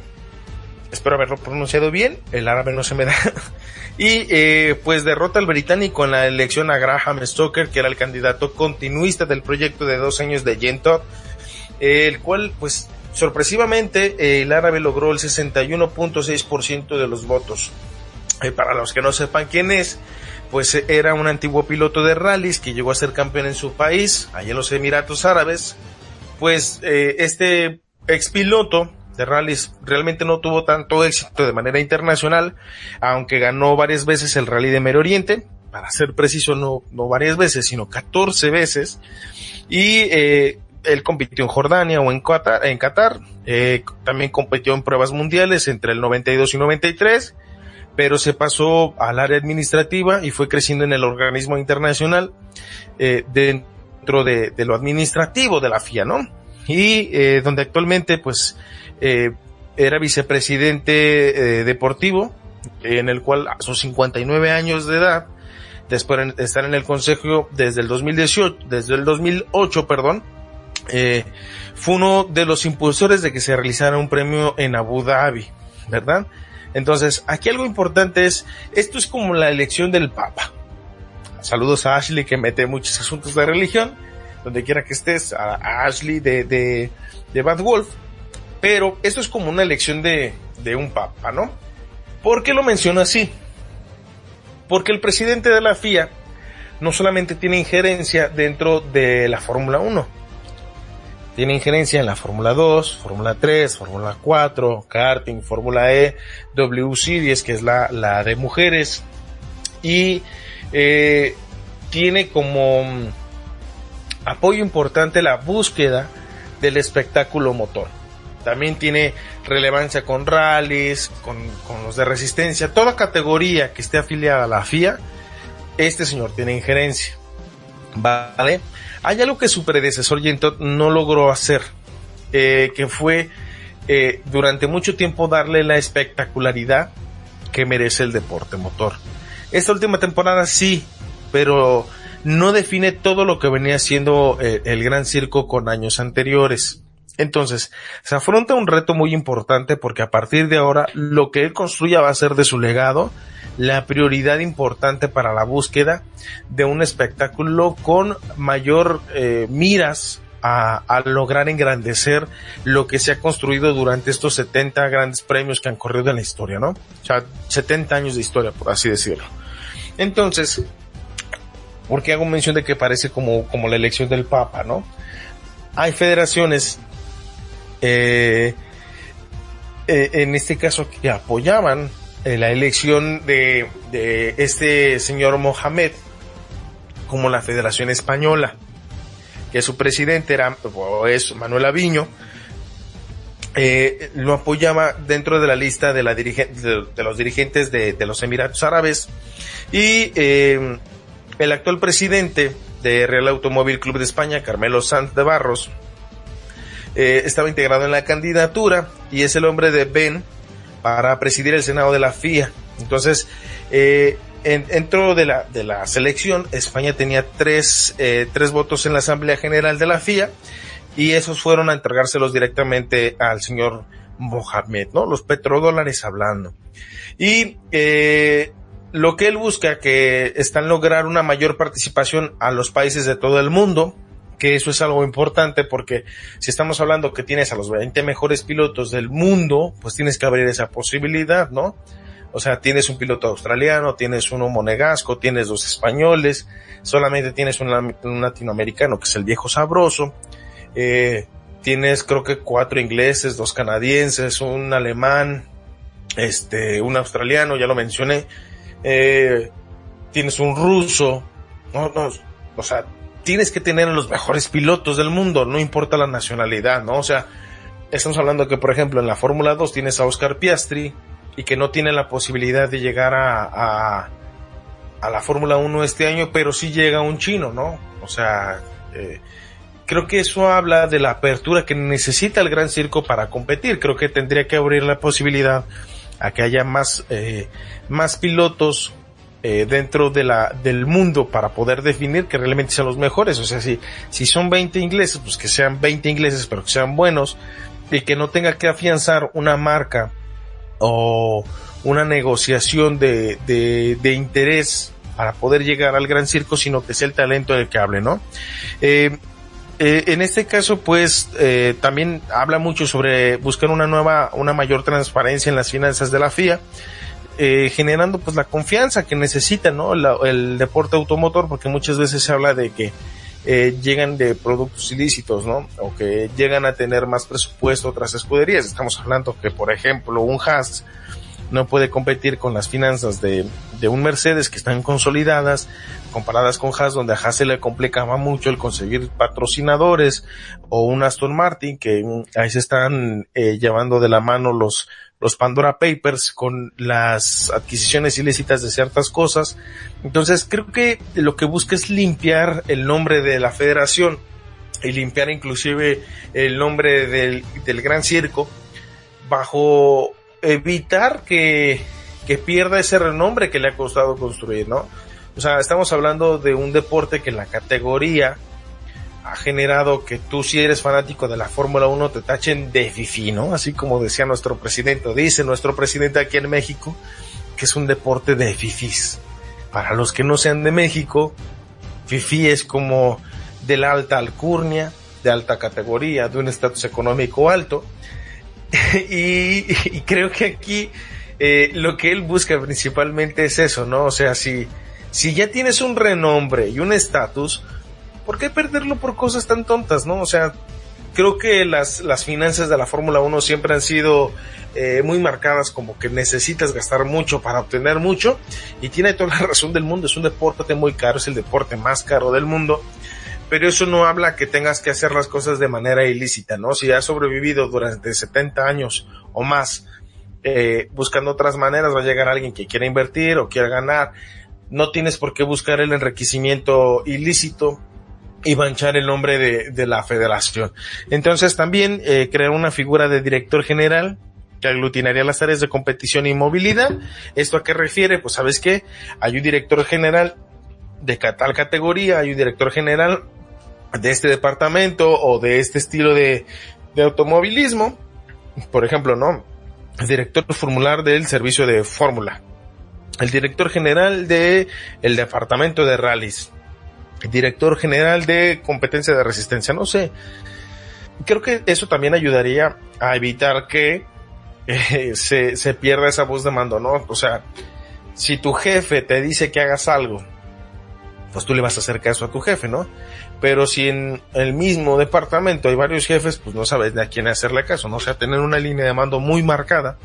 Espero haberlo pronunciado bien, el árabe no se me da. Y eh, pues derrota al británico en la elección a Graham Stoker, que era el candidato continuista del proyecto de dos años de Gentot, el cual pues sorpresivamente el árabe logró el 61.6% de los votos. Eh, para los que no sepan quién es, pues era un antiguo piloto de rallies que llegó a ser campeón en su país, allá en los Emiratos Árabes. Pues eh, este ex piloto de rallies realmente no tuvo tanto éxito de manera internacional, aunque ganó varias veces el rally de Medio Oriente, para ser preciso no, no varias veces, sino 14 veces, y eh, él compitió en Jordania o en Qatar, en Qatar eh, también compitió en pruebas mundiales entre el 92 y 93, pero se pasó al área administrativa y fue creciendo en el organismo internacional eh, dentro de, de, lo administrativo de la FIA, ¿no? Y eh, donde actualmente pues eh, era vicepresidente eh, deportivo, en el cual a sus 59 años de edad, después de estar en el consejo desde el 2018, desde el 2008, perdón, eh, fue uno de los impulsores de que se realizara un premio en Abu Dhabi, ¿verdad? Entonces, aquí algo importante es, esto es como la elección del Papa. Saludos a Ashley que mete muchos asuntos de religión, donde quiera que estés, a, Ashley de, de, de Bad Wolf, pero esto es como una elección de, de un papa, ¿no? ¿Por qué lo menciono así? Porque el presidente de la FIA no solamente tiene injerencia dentro de la Fórmula 1, tiene injerencia en la Fórmula 2, Fórmula 3, Fórmula 4, karting, Fórmula E, W Series, que es la, la de mujeres, y eh, tiene como apoyo importante la búsqueda del espectáculo motor. También tiene relevancia con rallies, con, con los de resistencia, toda categoría que esté afiliada a la FIA, este señor tiene injerencia. ¿Vale? Hay algo que su predecesor Yentot no logró hacer, eh, que fue eh, durante mucho tiempo darle la espectacularidad que merece el deporte motor. Esta última temporada sí, pero no define todo lo que venía siendo eh, el Gran Circo con años anteriores. Entonces, se afronta un reto muy importante porque a partir de ahora lo que él construya va a ser de su legado la prioridad importante para la búsqueda de un espectáculo con mayor eh, miras a, lograr engrandecer lo que se ha construido durante estos 70 grandes premios que han corrido en la historia, ¿no? O sea, 70 años de historia, por así decirlo. Entonces, ¿por qué hago mención de que parece como, como la elección del Papa, ¿no? Hay federaciones, eh, eh, en este caso, que apoyaban eh, la elección de, de este señor Mohamed como la Federación Española que su presidente era, es Manuel Aviño, lo apoyaba dentro de la lista de, de, los dirigentes de, los Emiratos Árabes y el actual presidente de Real Automóvil Club de España, Carmelo Sanz de Barros, eh, estaba integrado en la candidatura y es el hombre de Ben para presidir el Senado de la FIA. Entonces, dentro de la, de la selección, España tenía tres, eh, tres votos en la Asamblea General de la FIA y esos fueron a entregárselos directamente al señor Mohamed, ¿no? Los petrodólares hablando. Y eh, lo que él busca que está en lograr una mayor participación a los países de todo el mundo, que eso es algo importante porque si estamos hablando que tienes a los 20 mejores pilotos del mundo, pues tienes que abrir esa posibilidad, ¿no? O sea, tienes un piloto australiano, tienes uno monegasco, tienes dos españoles, solamente tienes un, latinoamericano que es el viejo sabroso, eh, tienes creo que cuatro ingleses, dos canadienses, un alemán, este, un australiano, ya lo mencioné, eh, tienes un ruso, no, no, o sea, tienes que tener a los mejores pilotos del mundo, no importa la nacionalidad, ¿no? O sea, estamos hablando que, por ejemplo, en la Fórmula 2 tienes a Oscar Piastri, y que no tiene la posibilidad de llegar a, a, la Fórmula 1 este año, pero sí llega un chino, ¿no? O sea, eh, creo que eso habla de la apertura que necesita el Gran Circo para competir. Creo que tendría que abrir la posibilidad a que haya más, eh, más pilotos eh, dentro de la, del mundo para poder definir que realmente sean los mejores. O sea, si, si son 20 ingleses, pues que sean 20 ingleses, pero que sean buenos y que no tenga que afianzar una marca o una negociación de, de, interés para poder llegar al gran circo, sino que sea el talento del que hable, ¿no? Eh, eh, en este caso, pues, eh, también habla mucho sobre buscar una nueva, una mayor transparencia en las finanzas de la FIA, generando pues la confianza que necesita, ¿no? el deporte automotor, porque muchas veces se habla de que llegan de productos ilícitos, ¿no? O que llegan a tener más presupuesto otras escuderías. Estamos hablando que, por ejemplo, un Haas no puede competir con las finanzas de, de un Mercedes que están consolidadas, comparadas con Haas, donde a Haas se le complicaba mucho el conseguir patrocinadores, o un Aston Martin, que ahí se están eh, llevando de la mano los, los Pandora Papers con las adquisiciones ilícitas de ciertas cosas. Entonces creo que lo que busca es limpiar el nombre de la federación y limpiar inclusive el nombre del, del Gran Circo bajo evitar que, que pierda ese renombre que le ha costado construir, ¿no? O sea, estamos hablando de un deporte que en la categoría ha generado que tú si eres fanático de la Fórmula 1 te tachen de fifi, ¿no? Así como decía nuestro presidente, dice nuestro presidente aquí en México, que es un deporte de fifis. Para los que no sean de México, fifi es como de la alta alcurnia, de alta categoría, de un estatus económico alto. y, creo que aquí eh, lo que él busca principalmente es eso, ¿no? O sea, si, si ya tienes un renombre y un estatus, ¿por qué perderlo por cosas tan tontas, no? O sea, creo que las, las finanzas de la Fórmula 1 siempre han sido eh, muy marcadas como que necesitas gastar mucho para obtener mucho y tiene toda la razón del mundo, es un deporte muy caro, es el deporte más caro del mundo, pero eso no habla que tengas que hacer las cosas de manera ilícita, ¿no? Si has sobrevivido durante 70 años o más eh, buscando otras maneras, va a llegar alguien que quiera invertir o quiera ganar. No tienes por qué buscar el enriquecimiento ilícito y manchar el nombre de, de la federación. Entonces también eh, crear una figura de director general que aglutinaría las áreas de competición y movilidad. ¿Esto a qué refiere? Pues sabes qué, hay un director general de tal categoría, hay un director general de este departamento o de este estilo de, de automovilismo. Por ejemplo, ¿no? El director formular del servicio de fórmula. El director general de el departamento de rallies director general de competencia de resistencia, no sé. Creo que eso también ayudaría a evitar que eh, se, se pierda esa voz de mando, ¿no? O sea, si tu jefe te dice que hagas algo, pues tú le vas a hacer caso a tu jefe, ¿no? Pero si en el mismo departamento hay varios jefes, pues no sabes a quién hacerle caso, ¿no? O sea, tener una línea de mando muy marcada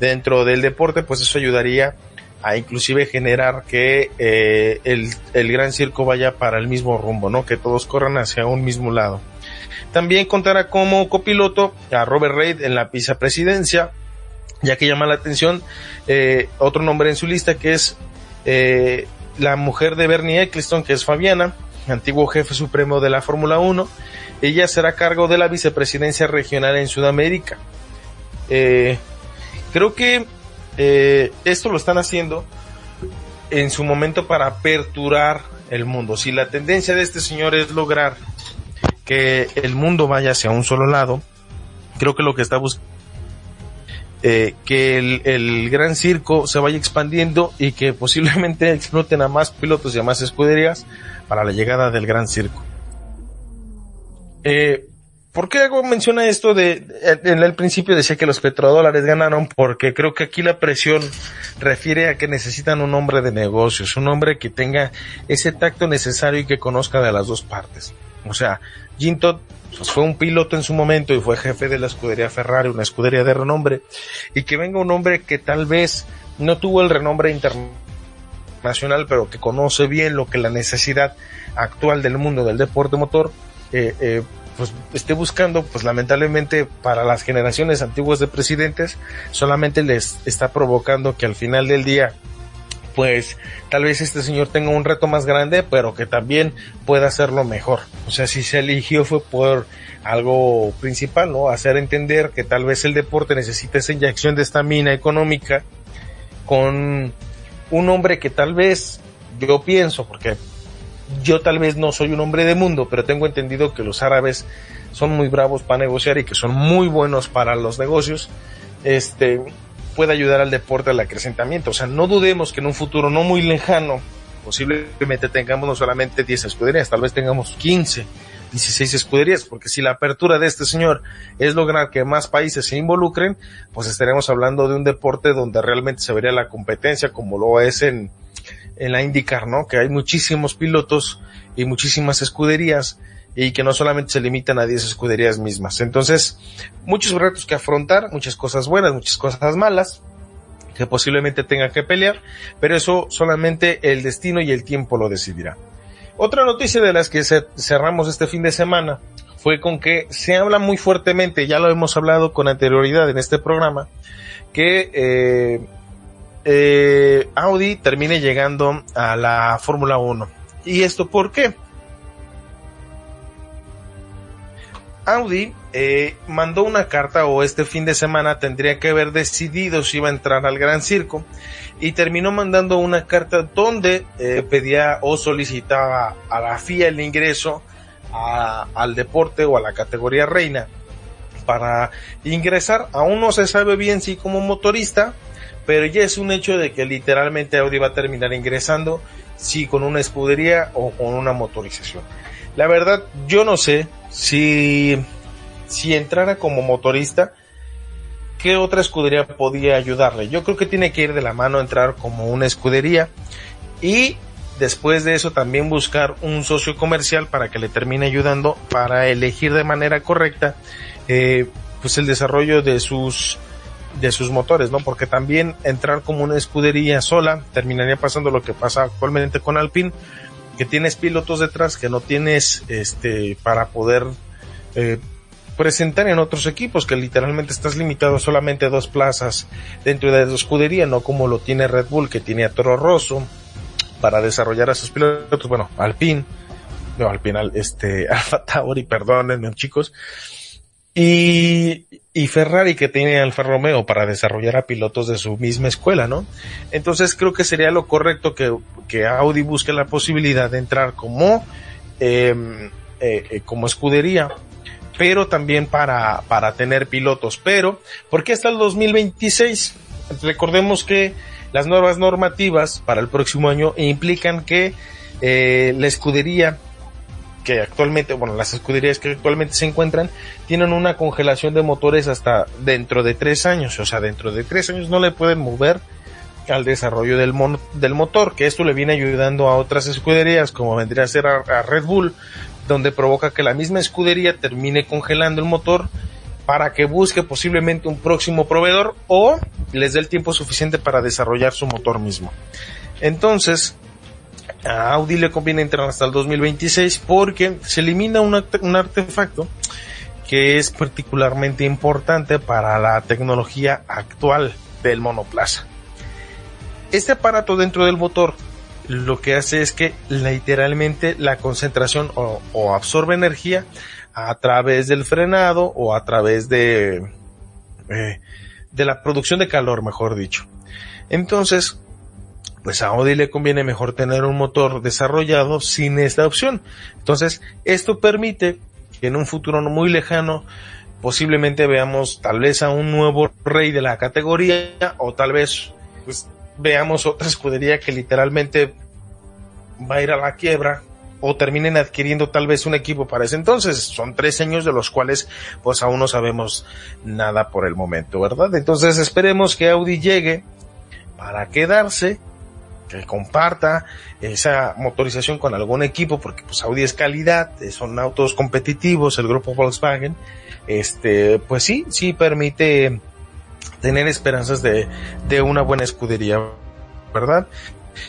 dentro del deporte, pues eso ayudaría a inclusive generar que eh, el, el, gran circo vaya para el mismo rumbo, ¿no? Que todos corran hacia un mismo lado. También contará como copiloto a Robert Reid en la vicepresidencia, ya que llama la atención eh, otro nombre en su lista que es eh, la mujer de Bernie Eccleston, que es Fabiana, antiguo jefe supremo de la Fórmula 1. Ella será cargo de la vicepresidencia regional en Sudamérica. Creo que eh, esto lo están haciendo en su momento para aperturar el mundo. Si la tendencia de este señor es lograr que el mundo vaya hacia un solo lado, creo que lo que está buscando eh, que el, gran circo se vaya expandiendo y que posiblemente exploten a más pilotos y a más escuderías para la llegada del gran circo. Eh, ¿Por qué hago mención a esto de, en el principio decía que los petrodólares ganaron? Porque creo que aquí la presión refiere a que necesitan un hombre de negocios, un hombre que tenga ese tacto necesario y que conozca de las dos partes. O sea, Todd pues, fue un piloto en su momento y fue jefe de la escudería Ferrari, una escudería de renombre, y que venga un hombre que tal vez no tuvo el renombre internacional, pero que conoce bien lo que la necesidad actual del mundo del deporte motor, eh, eh, pues esté buscando, pues lamentablemente para las generaciones antiguas de presidentes, solamente les está provocando que al final del día, pues tal vez este señor tenga un reto más grande, pero que también pueda hacerlo mejor. O sea, si se eligió fue por algo principal, ¿no? Hacer entender que tal vez el deporte necesita esa inyección de estamina económica con un hombre que tal vez yo pienso, porque yo tal vez no soy un hombre de mundo, pero tengo entendido que los árabes son muy bravos para negociar y que son muy buenos para los negocios. Este puede ayudar al deporte al acrecentamiento. O sea, no dudemos que en un futuro no muy lejano, posiblemente tengamos no solamente 10 escuderías, tal vez tengamos 15, 16 escuderías, porque si la apertura de este señor es lograr que más países se involucren, pues estaremos hablando de un deporte donde realmente se vería la competencia como lo es en, en la IndyCar, ¿no? Que hay muchísimos pilotos y muchísimas escuderías y que no solamente se limitan a 10 escuderías mismas. Entonces, muchos retos que afrontar, muchas cosas buenas, muchas cosas malas que posiblemente tenga que pelear, pero eso solamente el destino y el tiempo lo decidirá. Otra noticia de las que cerramos este fin de semana fue con que se habla muy fuertemente, ya lo hemos hablado con anterioridad en este programa, que eh, eh, Audi termine llegando a la Fórmula 1. ¿Y esto por qué? Audi eh, mandó una carta o este fin de semana tendría que haber decidido si iba a entrar al Gran Circo y terminó mandando una carta donde eh, pedía o solicitaba a la FIA el ingreso al deporte o a la categoría reina para ingresar. Aún no se sabe bien si como motorista pero ya es un hecho de que literalmente Audi va a terminar ingresando, si con una escudería o con una motorización. La verdad, yo no sé si, si entrara como motorista, ¿qué otra escudería podía ayudarle? Yo creo que tiene que ir de la mano entrar como una escudería y después de eso también buscar un socio comercial para que le termine ayudando para elegir de manera correcta eh, pues el desarrollo de sus de sus motores, ¿no? Porque también entrar como una escudería sola terminaría pasando lo que pasa actualmente con Alpine, que tienes pilotos detrás que no tienes este para poder eh, presentar en otros equipos, que literalmente estás limitado solamente a dos plazas dentro de tu escudería, no como lo tiene Red Bull, que tiene a Toro Rosso para desarrollar a sus pilotos, bueno, Alpine, no, Alpine, este, Alfa Tauri, perdónenme chicos, y, y Ferrari que tiene Alfa Romeo para desarrollar a pilotos de su misma escuela, ¿no? Entonces creo que sería lo correcto que, que Audi busque la posibilidad de entrar como, em, eh, eh, como escudería pero también para, para tener pilotos. Pero, ¿por qué hasta el 2026? Recordemos que las nuevas normativas para el próximo año implican que eh, la escudería que actualmente, bueno, las escuderías que actualmente se encuentran tienen una congelación de motores hasta dentro de tres años, o sea, dentro de tres años no le pueden mover al desarrollo del, del motor, que esto le viene ayudando a otras escuderías, como vendría a ser a Red Bull, donde provoca que la misma escudería termine congelando el motor para que busque posiblemente un próximo proveedor o les dé el tiempo suficiente para desarrollar su motor mismo. Entonces, a Audi le conviene entrar hasta el 2026 porque se elimina un, artefacto que es particularmente importante para la tecnología actual del monoplaza. Este aparato dentro del motor lo que hace es que literalmente la concentración o, absorbe energía a través del frenado o a través de, eh, de la producción de calor, mejor dicho. Entonces, pues a Audi le conviene mejor tener un motor desarrollado sin esta opción. Entonces, esto permite que en un futuro no muy lejano posiblemente veamos tal vez a un nuevo rey de la categoría o tal vez pues veamos otra escudería que literalmente va a ir a la quiebra o terminen adquiriendo tal vez un equipo para ese entonces. Son tres años de los cuales pues aún no sabemos nada por el momento, ¿verdad? Entonces esperemos que Audi llegue para quedarse, comparta esa motorización con algún equipo, porque pues Audi es calidad, son autos competitivos, el grupo Volkswagen, este, pues sí, sí permite tener esperanzas de, de una buena escudería, ¿verdad?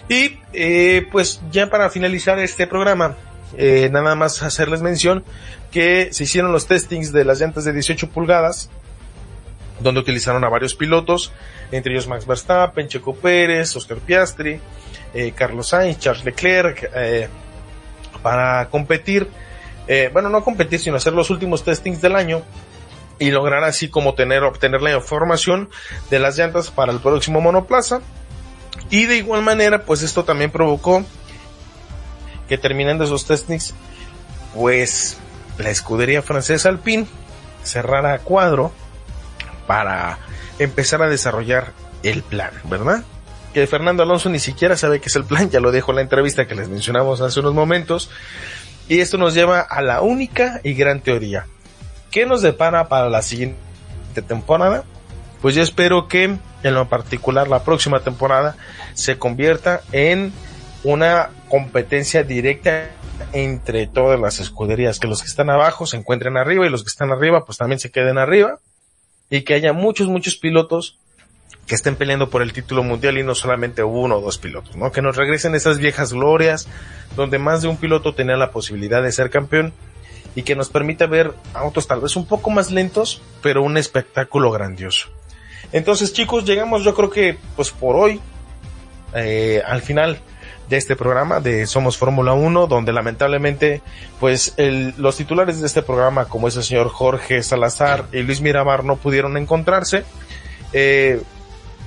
Y eh, pues ya para finalizar este programa, eh, nada más hacerles mención que se hicieron los testings de las llantas de 18 pulgadas, donde utilizaron a varios pilotos, entre ellos Max Verstappen, Checo Pérez, Oscar Piastri, eh, Carlos Sainz, Charles Leclerc, eh, para competir, eh, bueno, no competir, sino hacer los últimos testings del año y lograr así como tener, obtener la información de las llantas para el próximo monoplaza. Y de igual manera, pues esto también provocó que terminando esos testings, pues la escudería francesa Alpine cerrara cuadro para empezar a desarrollar el plan, ¿verdad? Que Fernando Alonso ni siquiera sabe qué es el plan, ya lo dejo en la entrevista que les mencionamos hace unos momentos. Y esto nos lleva a la única y gran teoría. ¿Qué nos depara para la siguiente temporada? Pues yo espero que en lo particular la próxima temporada se convierta en una competencia directa entre todas las escuderías, que los que están abajo se encuentren arriba y los que están arriba pues también se queden arriba y que haya muchos, muchos pilotos que estén peleando por el título mundial y no solamente uno o dos pilotos, ¿no? Que nos regresen esas viejas glorias donde más de un piloto tenía la posibilidad de ser campeón y que nos permita ver autos tal vez un poco más lentos, pero un espectáculo grandioso. Entonces chicos, llegamos yo creo que pues por hoy eh, al final de este programa de Somos Fórmula 1, donde lamentablemente pues el, los titulares de este programa como es el señor Jorge Salazar y Luis Miramar no pudieron encontrarse. Eh,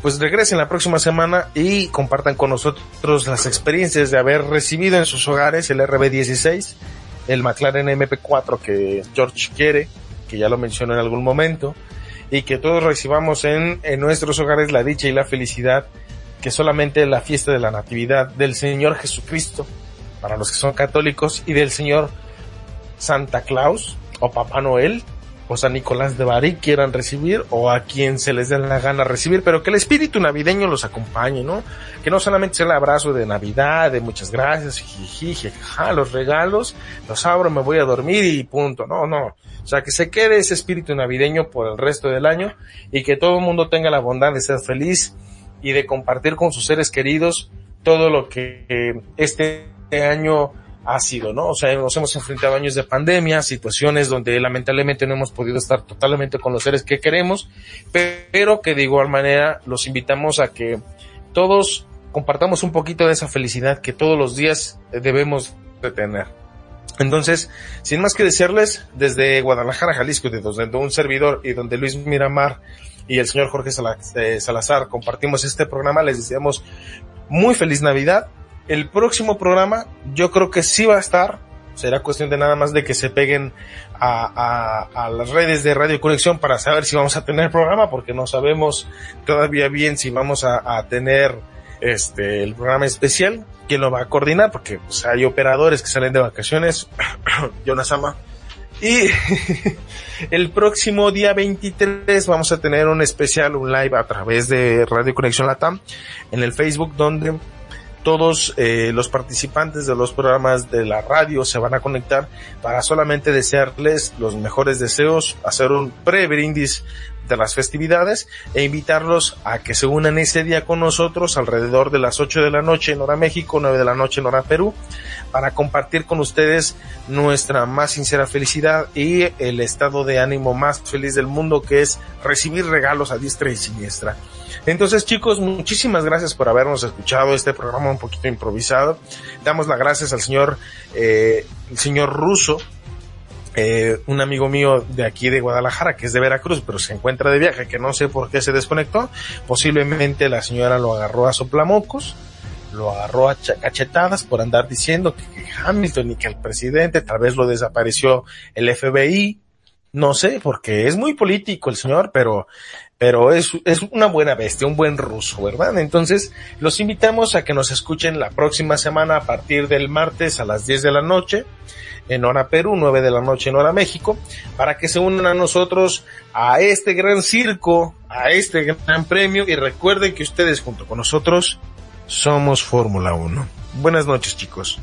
pues regresen la próxima semana y compartan con nosotros las experiencias de haber recibido en sus hogares el RB16, el McLaren MP4 que George quiere, que ya lo mencionó en algún momento, y que todos recibamos en, en nuestros hogares la dicha y la felicidad que solamente la fiesta de la Natividad del Señor Jesucristo, para los que son católicos, y del Señor Santa Claus o Papá Noel o San Nicolás de Bari quieran recibir o a quien se les dé la gana recibir, pero que el espíritu navideño los acompañe, ¿no? Que no solamente sea el abrazo de Navidad, de muchas gracias, jiji, los regalos, los abro, me voy a dormir y punto, no, no. O sea, que se quede ese espíritu navideño por el resto del año y que todo el mundo tenga la bondad de ser feliz y de compartir con sus seres queridos todo lo que este año ha sido, ¿no? O sea, nos hemos enfrentado años de pandemia, situaciones donde lamentablemente no hemos podido estar totalmente con los seres que queremos, pero que de igual manera los invitamos a que todos compartamos un poquito de esa felicidad que todos los días debemos de tener. Entonces, sin más que decirles, desde Guadalajara, Jalisco, de donde un servidor y donde Luis Miramar y el señor Jorge eh, Salazar compartimos este programa, les deseamos muy feliz Navidad. El próximo programa yo creo que sí va a estar, será cuestión de nada más de que se peguen a, las redes de Radio Conexión para saber si vamos a tener programa, porque no sabemos todavía bien si vamos a, a tener este el programa especial, quién lo va a coordinar, porque pues, hay operadores que salen de vacaciones, Jonas Ama, y el próximo día 23 vamos a tener un especial, un live a través de Radio Conexión Latam en el Facebook donde todos eh, los participantes de los programas de la radio se van a conectar para solamente desearles los mejores deseos, hacer un pre-brindis de las festividades e invitarlos a que se unan ese día con nosotros alrededor de las 8 de la noche en hora México, 9 de la noche en hora Perú, para compartir con ustedes nuestra más sincera felicidad y el estado de ánimo más feliz del mundo que es recibir regalos a diestra y siniestra. Entonces chicos, muchísimas gracias por habernos escuchado este programa un poquito improvisado. Damos las gracias al señor, eh, el señor Russo, eh, un amigo mío de aquí de Guadalajara, que es de Veracruz, pero se encuentra de viaje, que no sé por qué se desconectó. Posiblemente la señora lo agarró a soplamocos, lo agarró a cachetadas por andar diciendo que, Hamilton y que el presidente, tal vez lo desapareció el FBI, no sé, porque es muy político el señor, pero, pero es, es una buena bestia, un buen ruso, ¿verdad? Entonces, los invitamos a que nos escuchen la próxima semana a partir del martes a las 10 de la noche en hora Perú, 9 de la noche en hora México, para que se unan a nosotros a este gran circo, a este gran premio y recuerden que ustedes junto con nosotros somos Fórmula 1. Buenas noches chicos.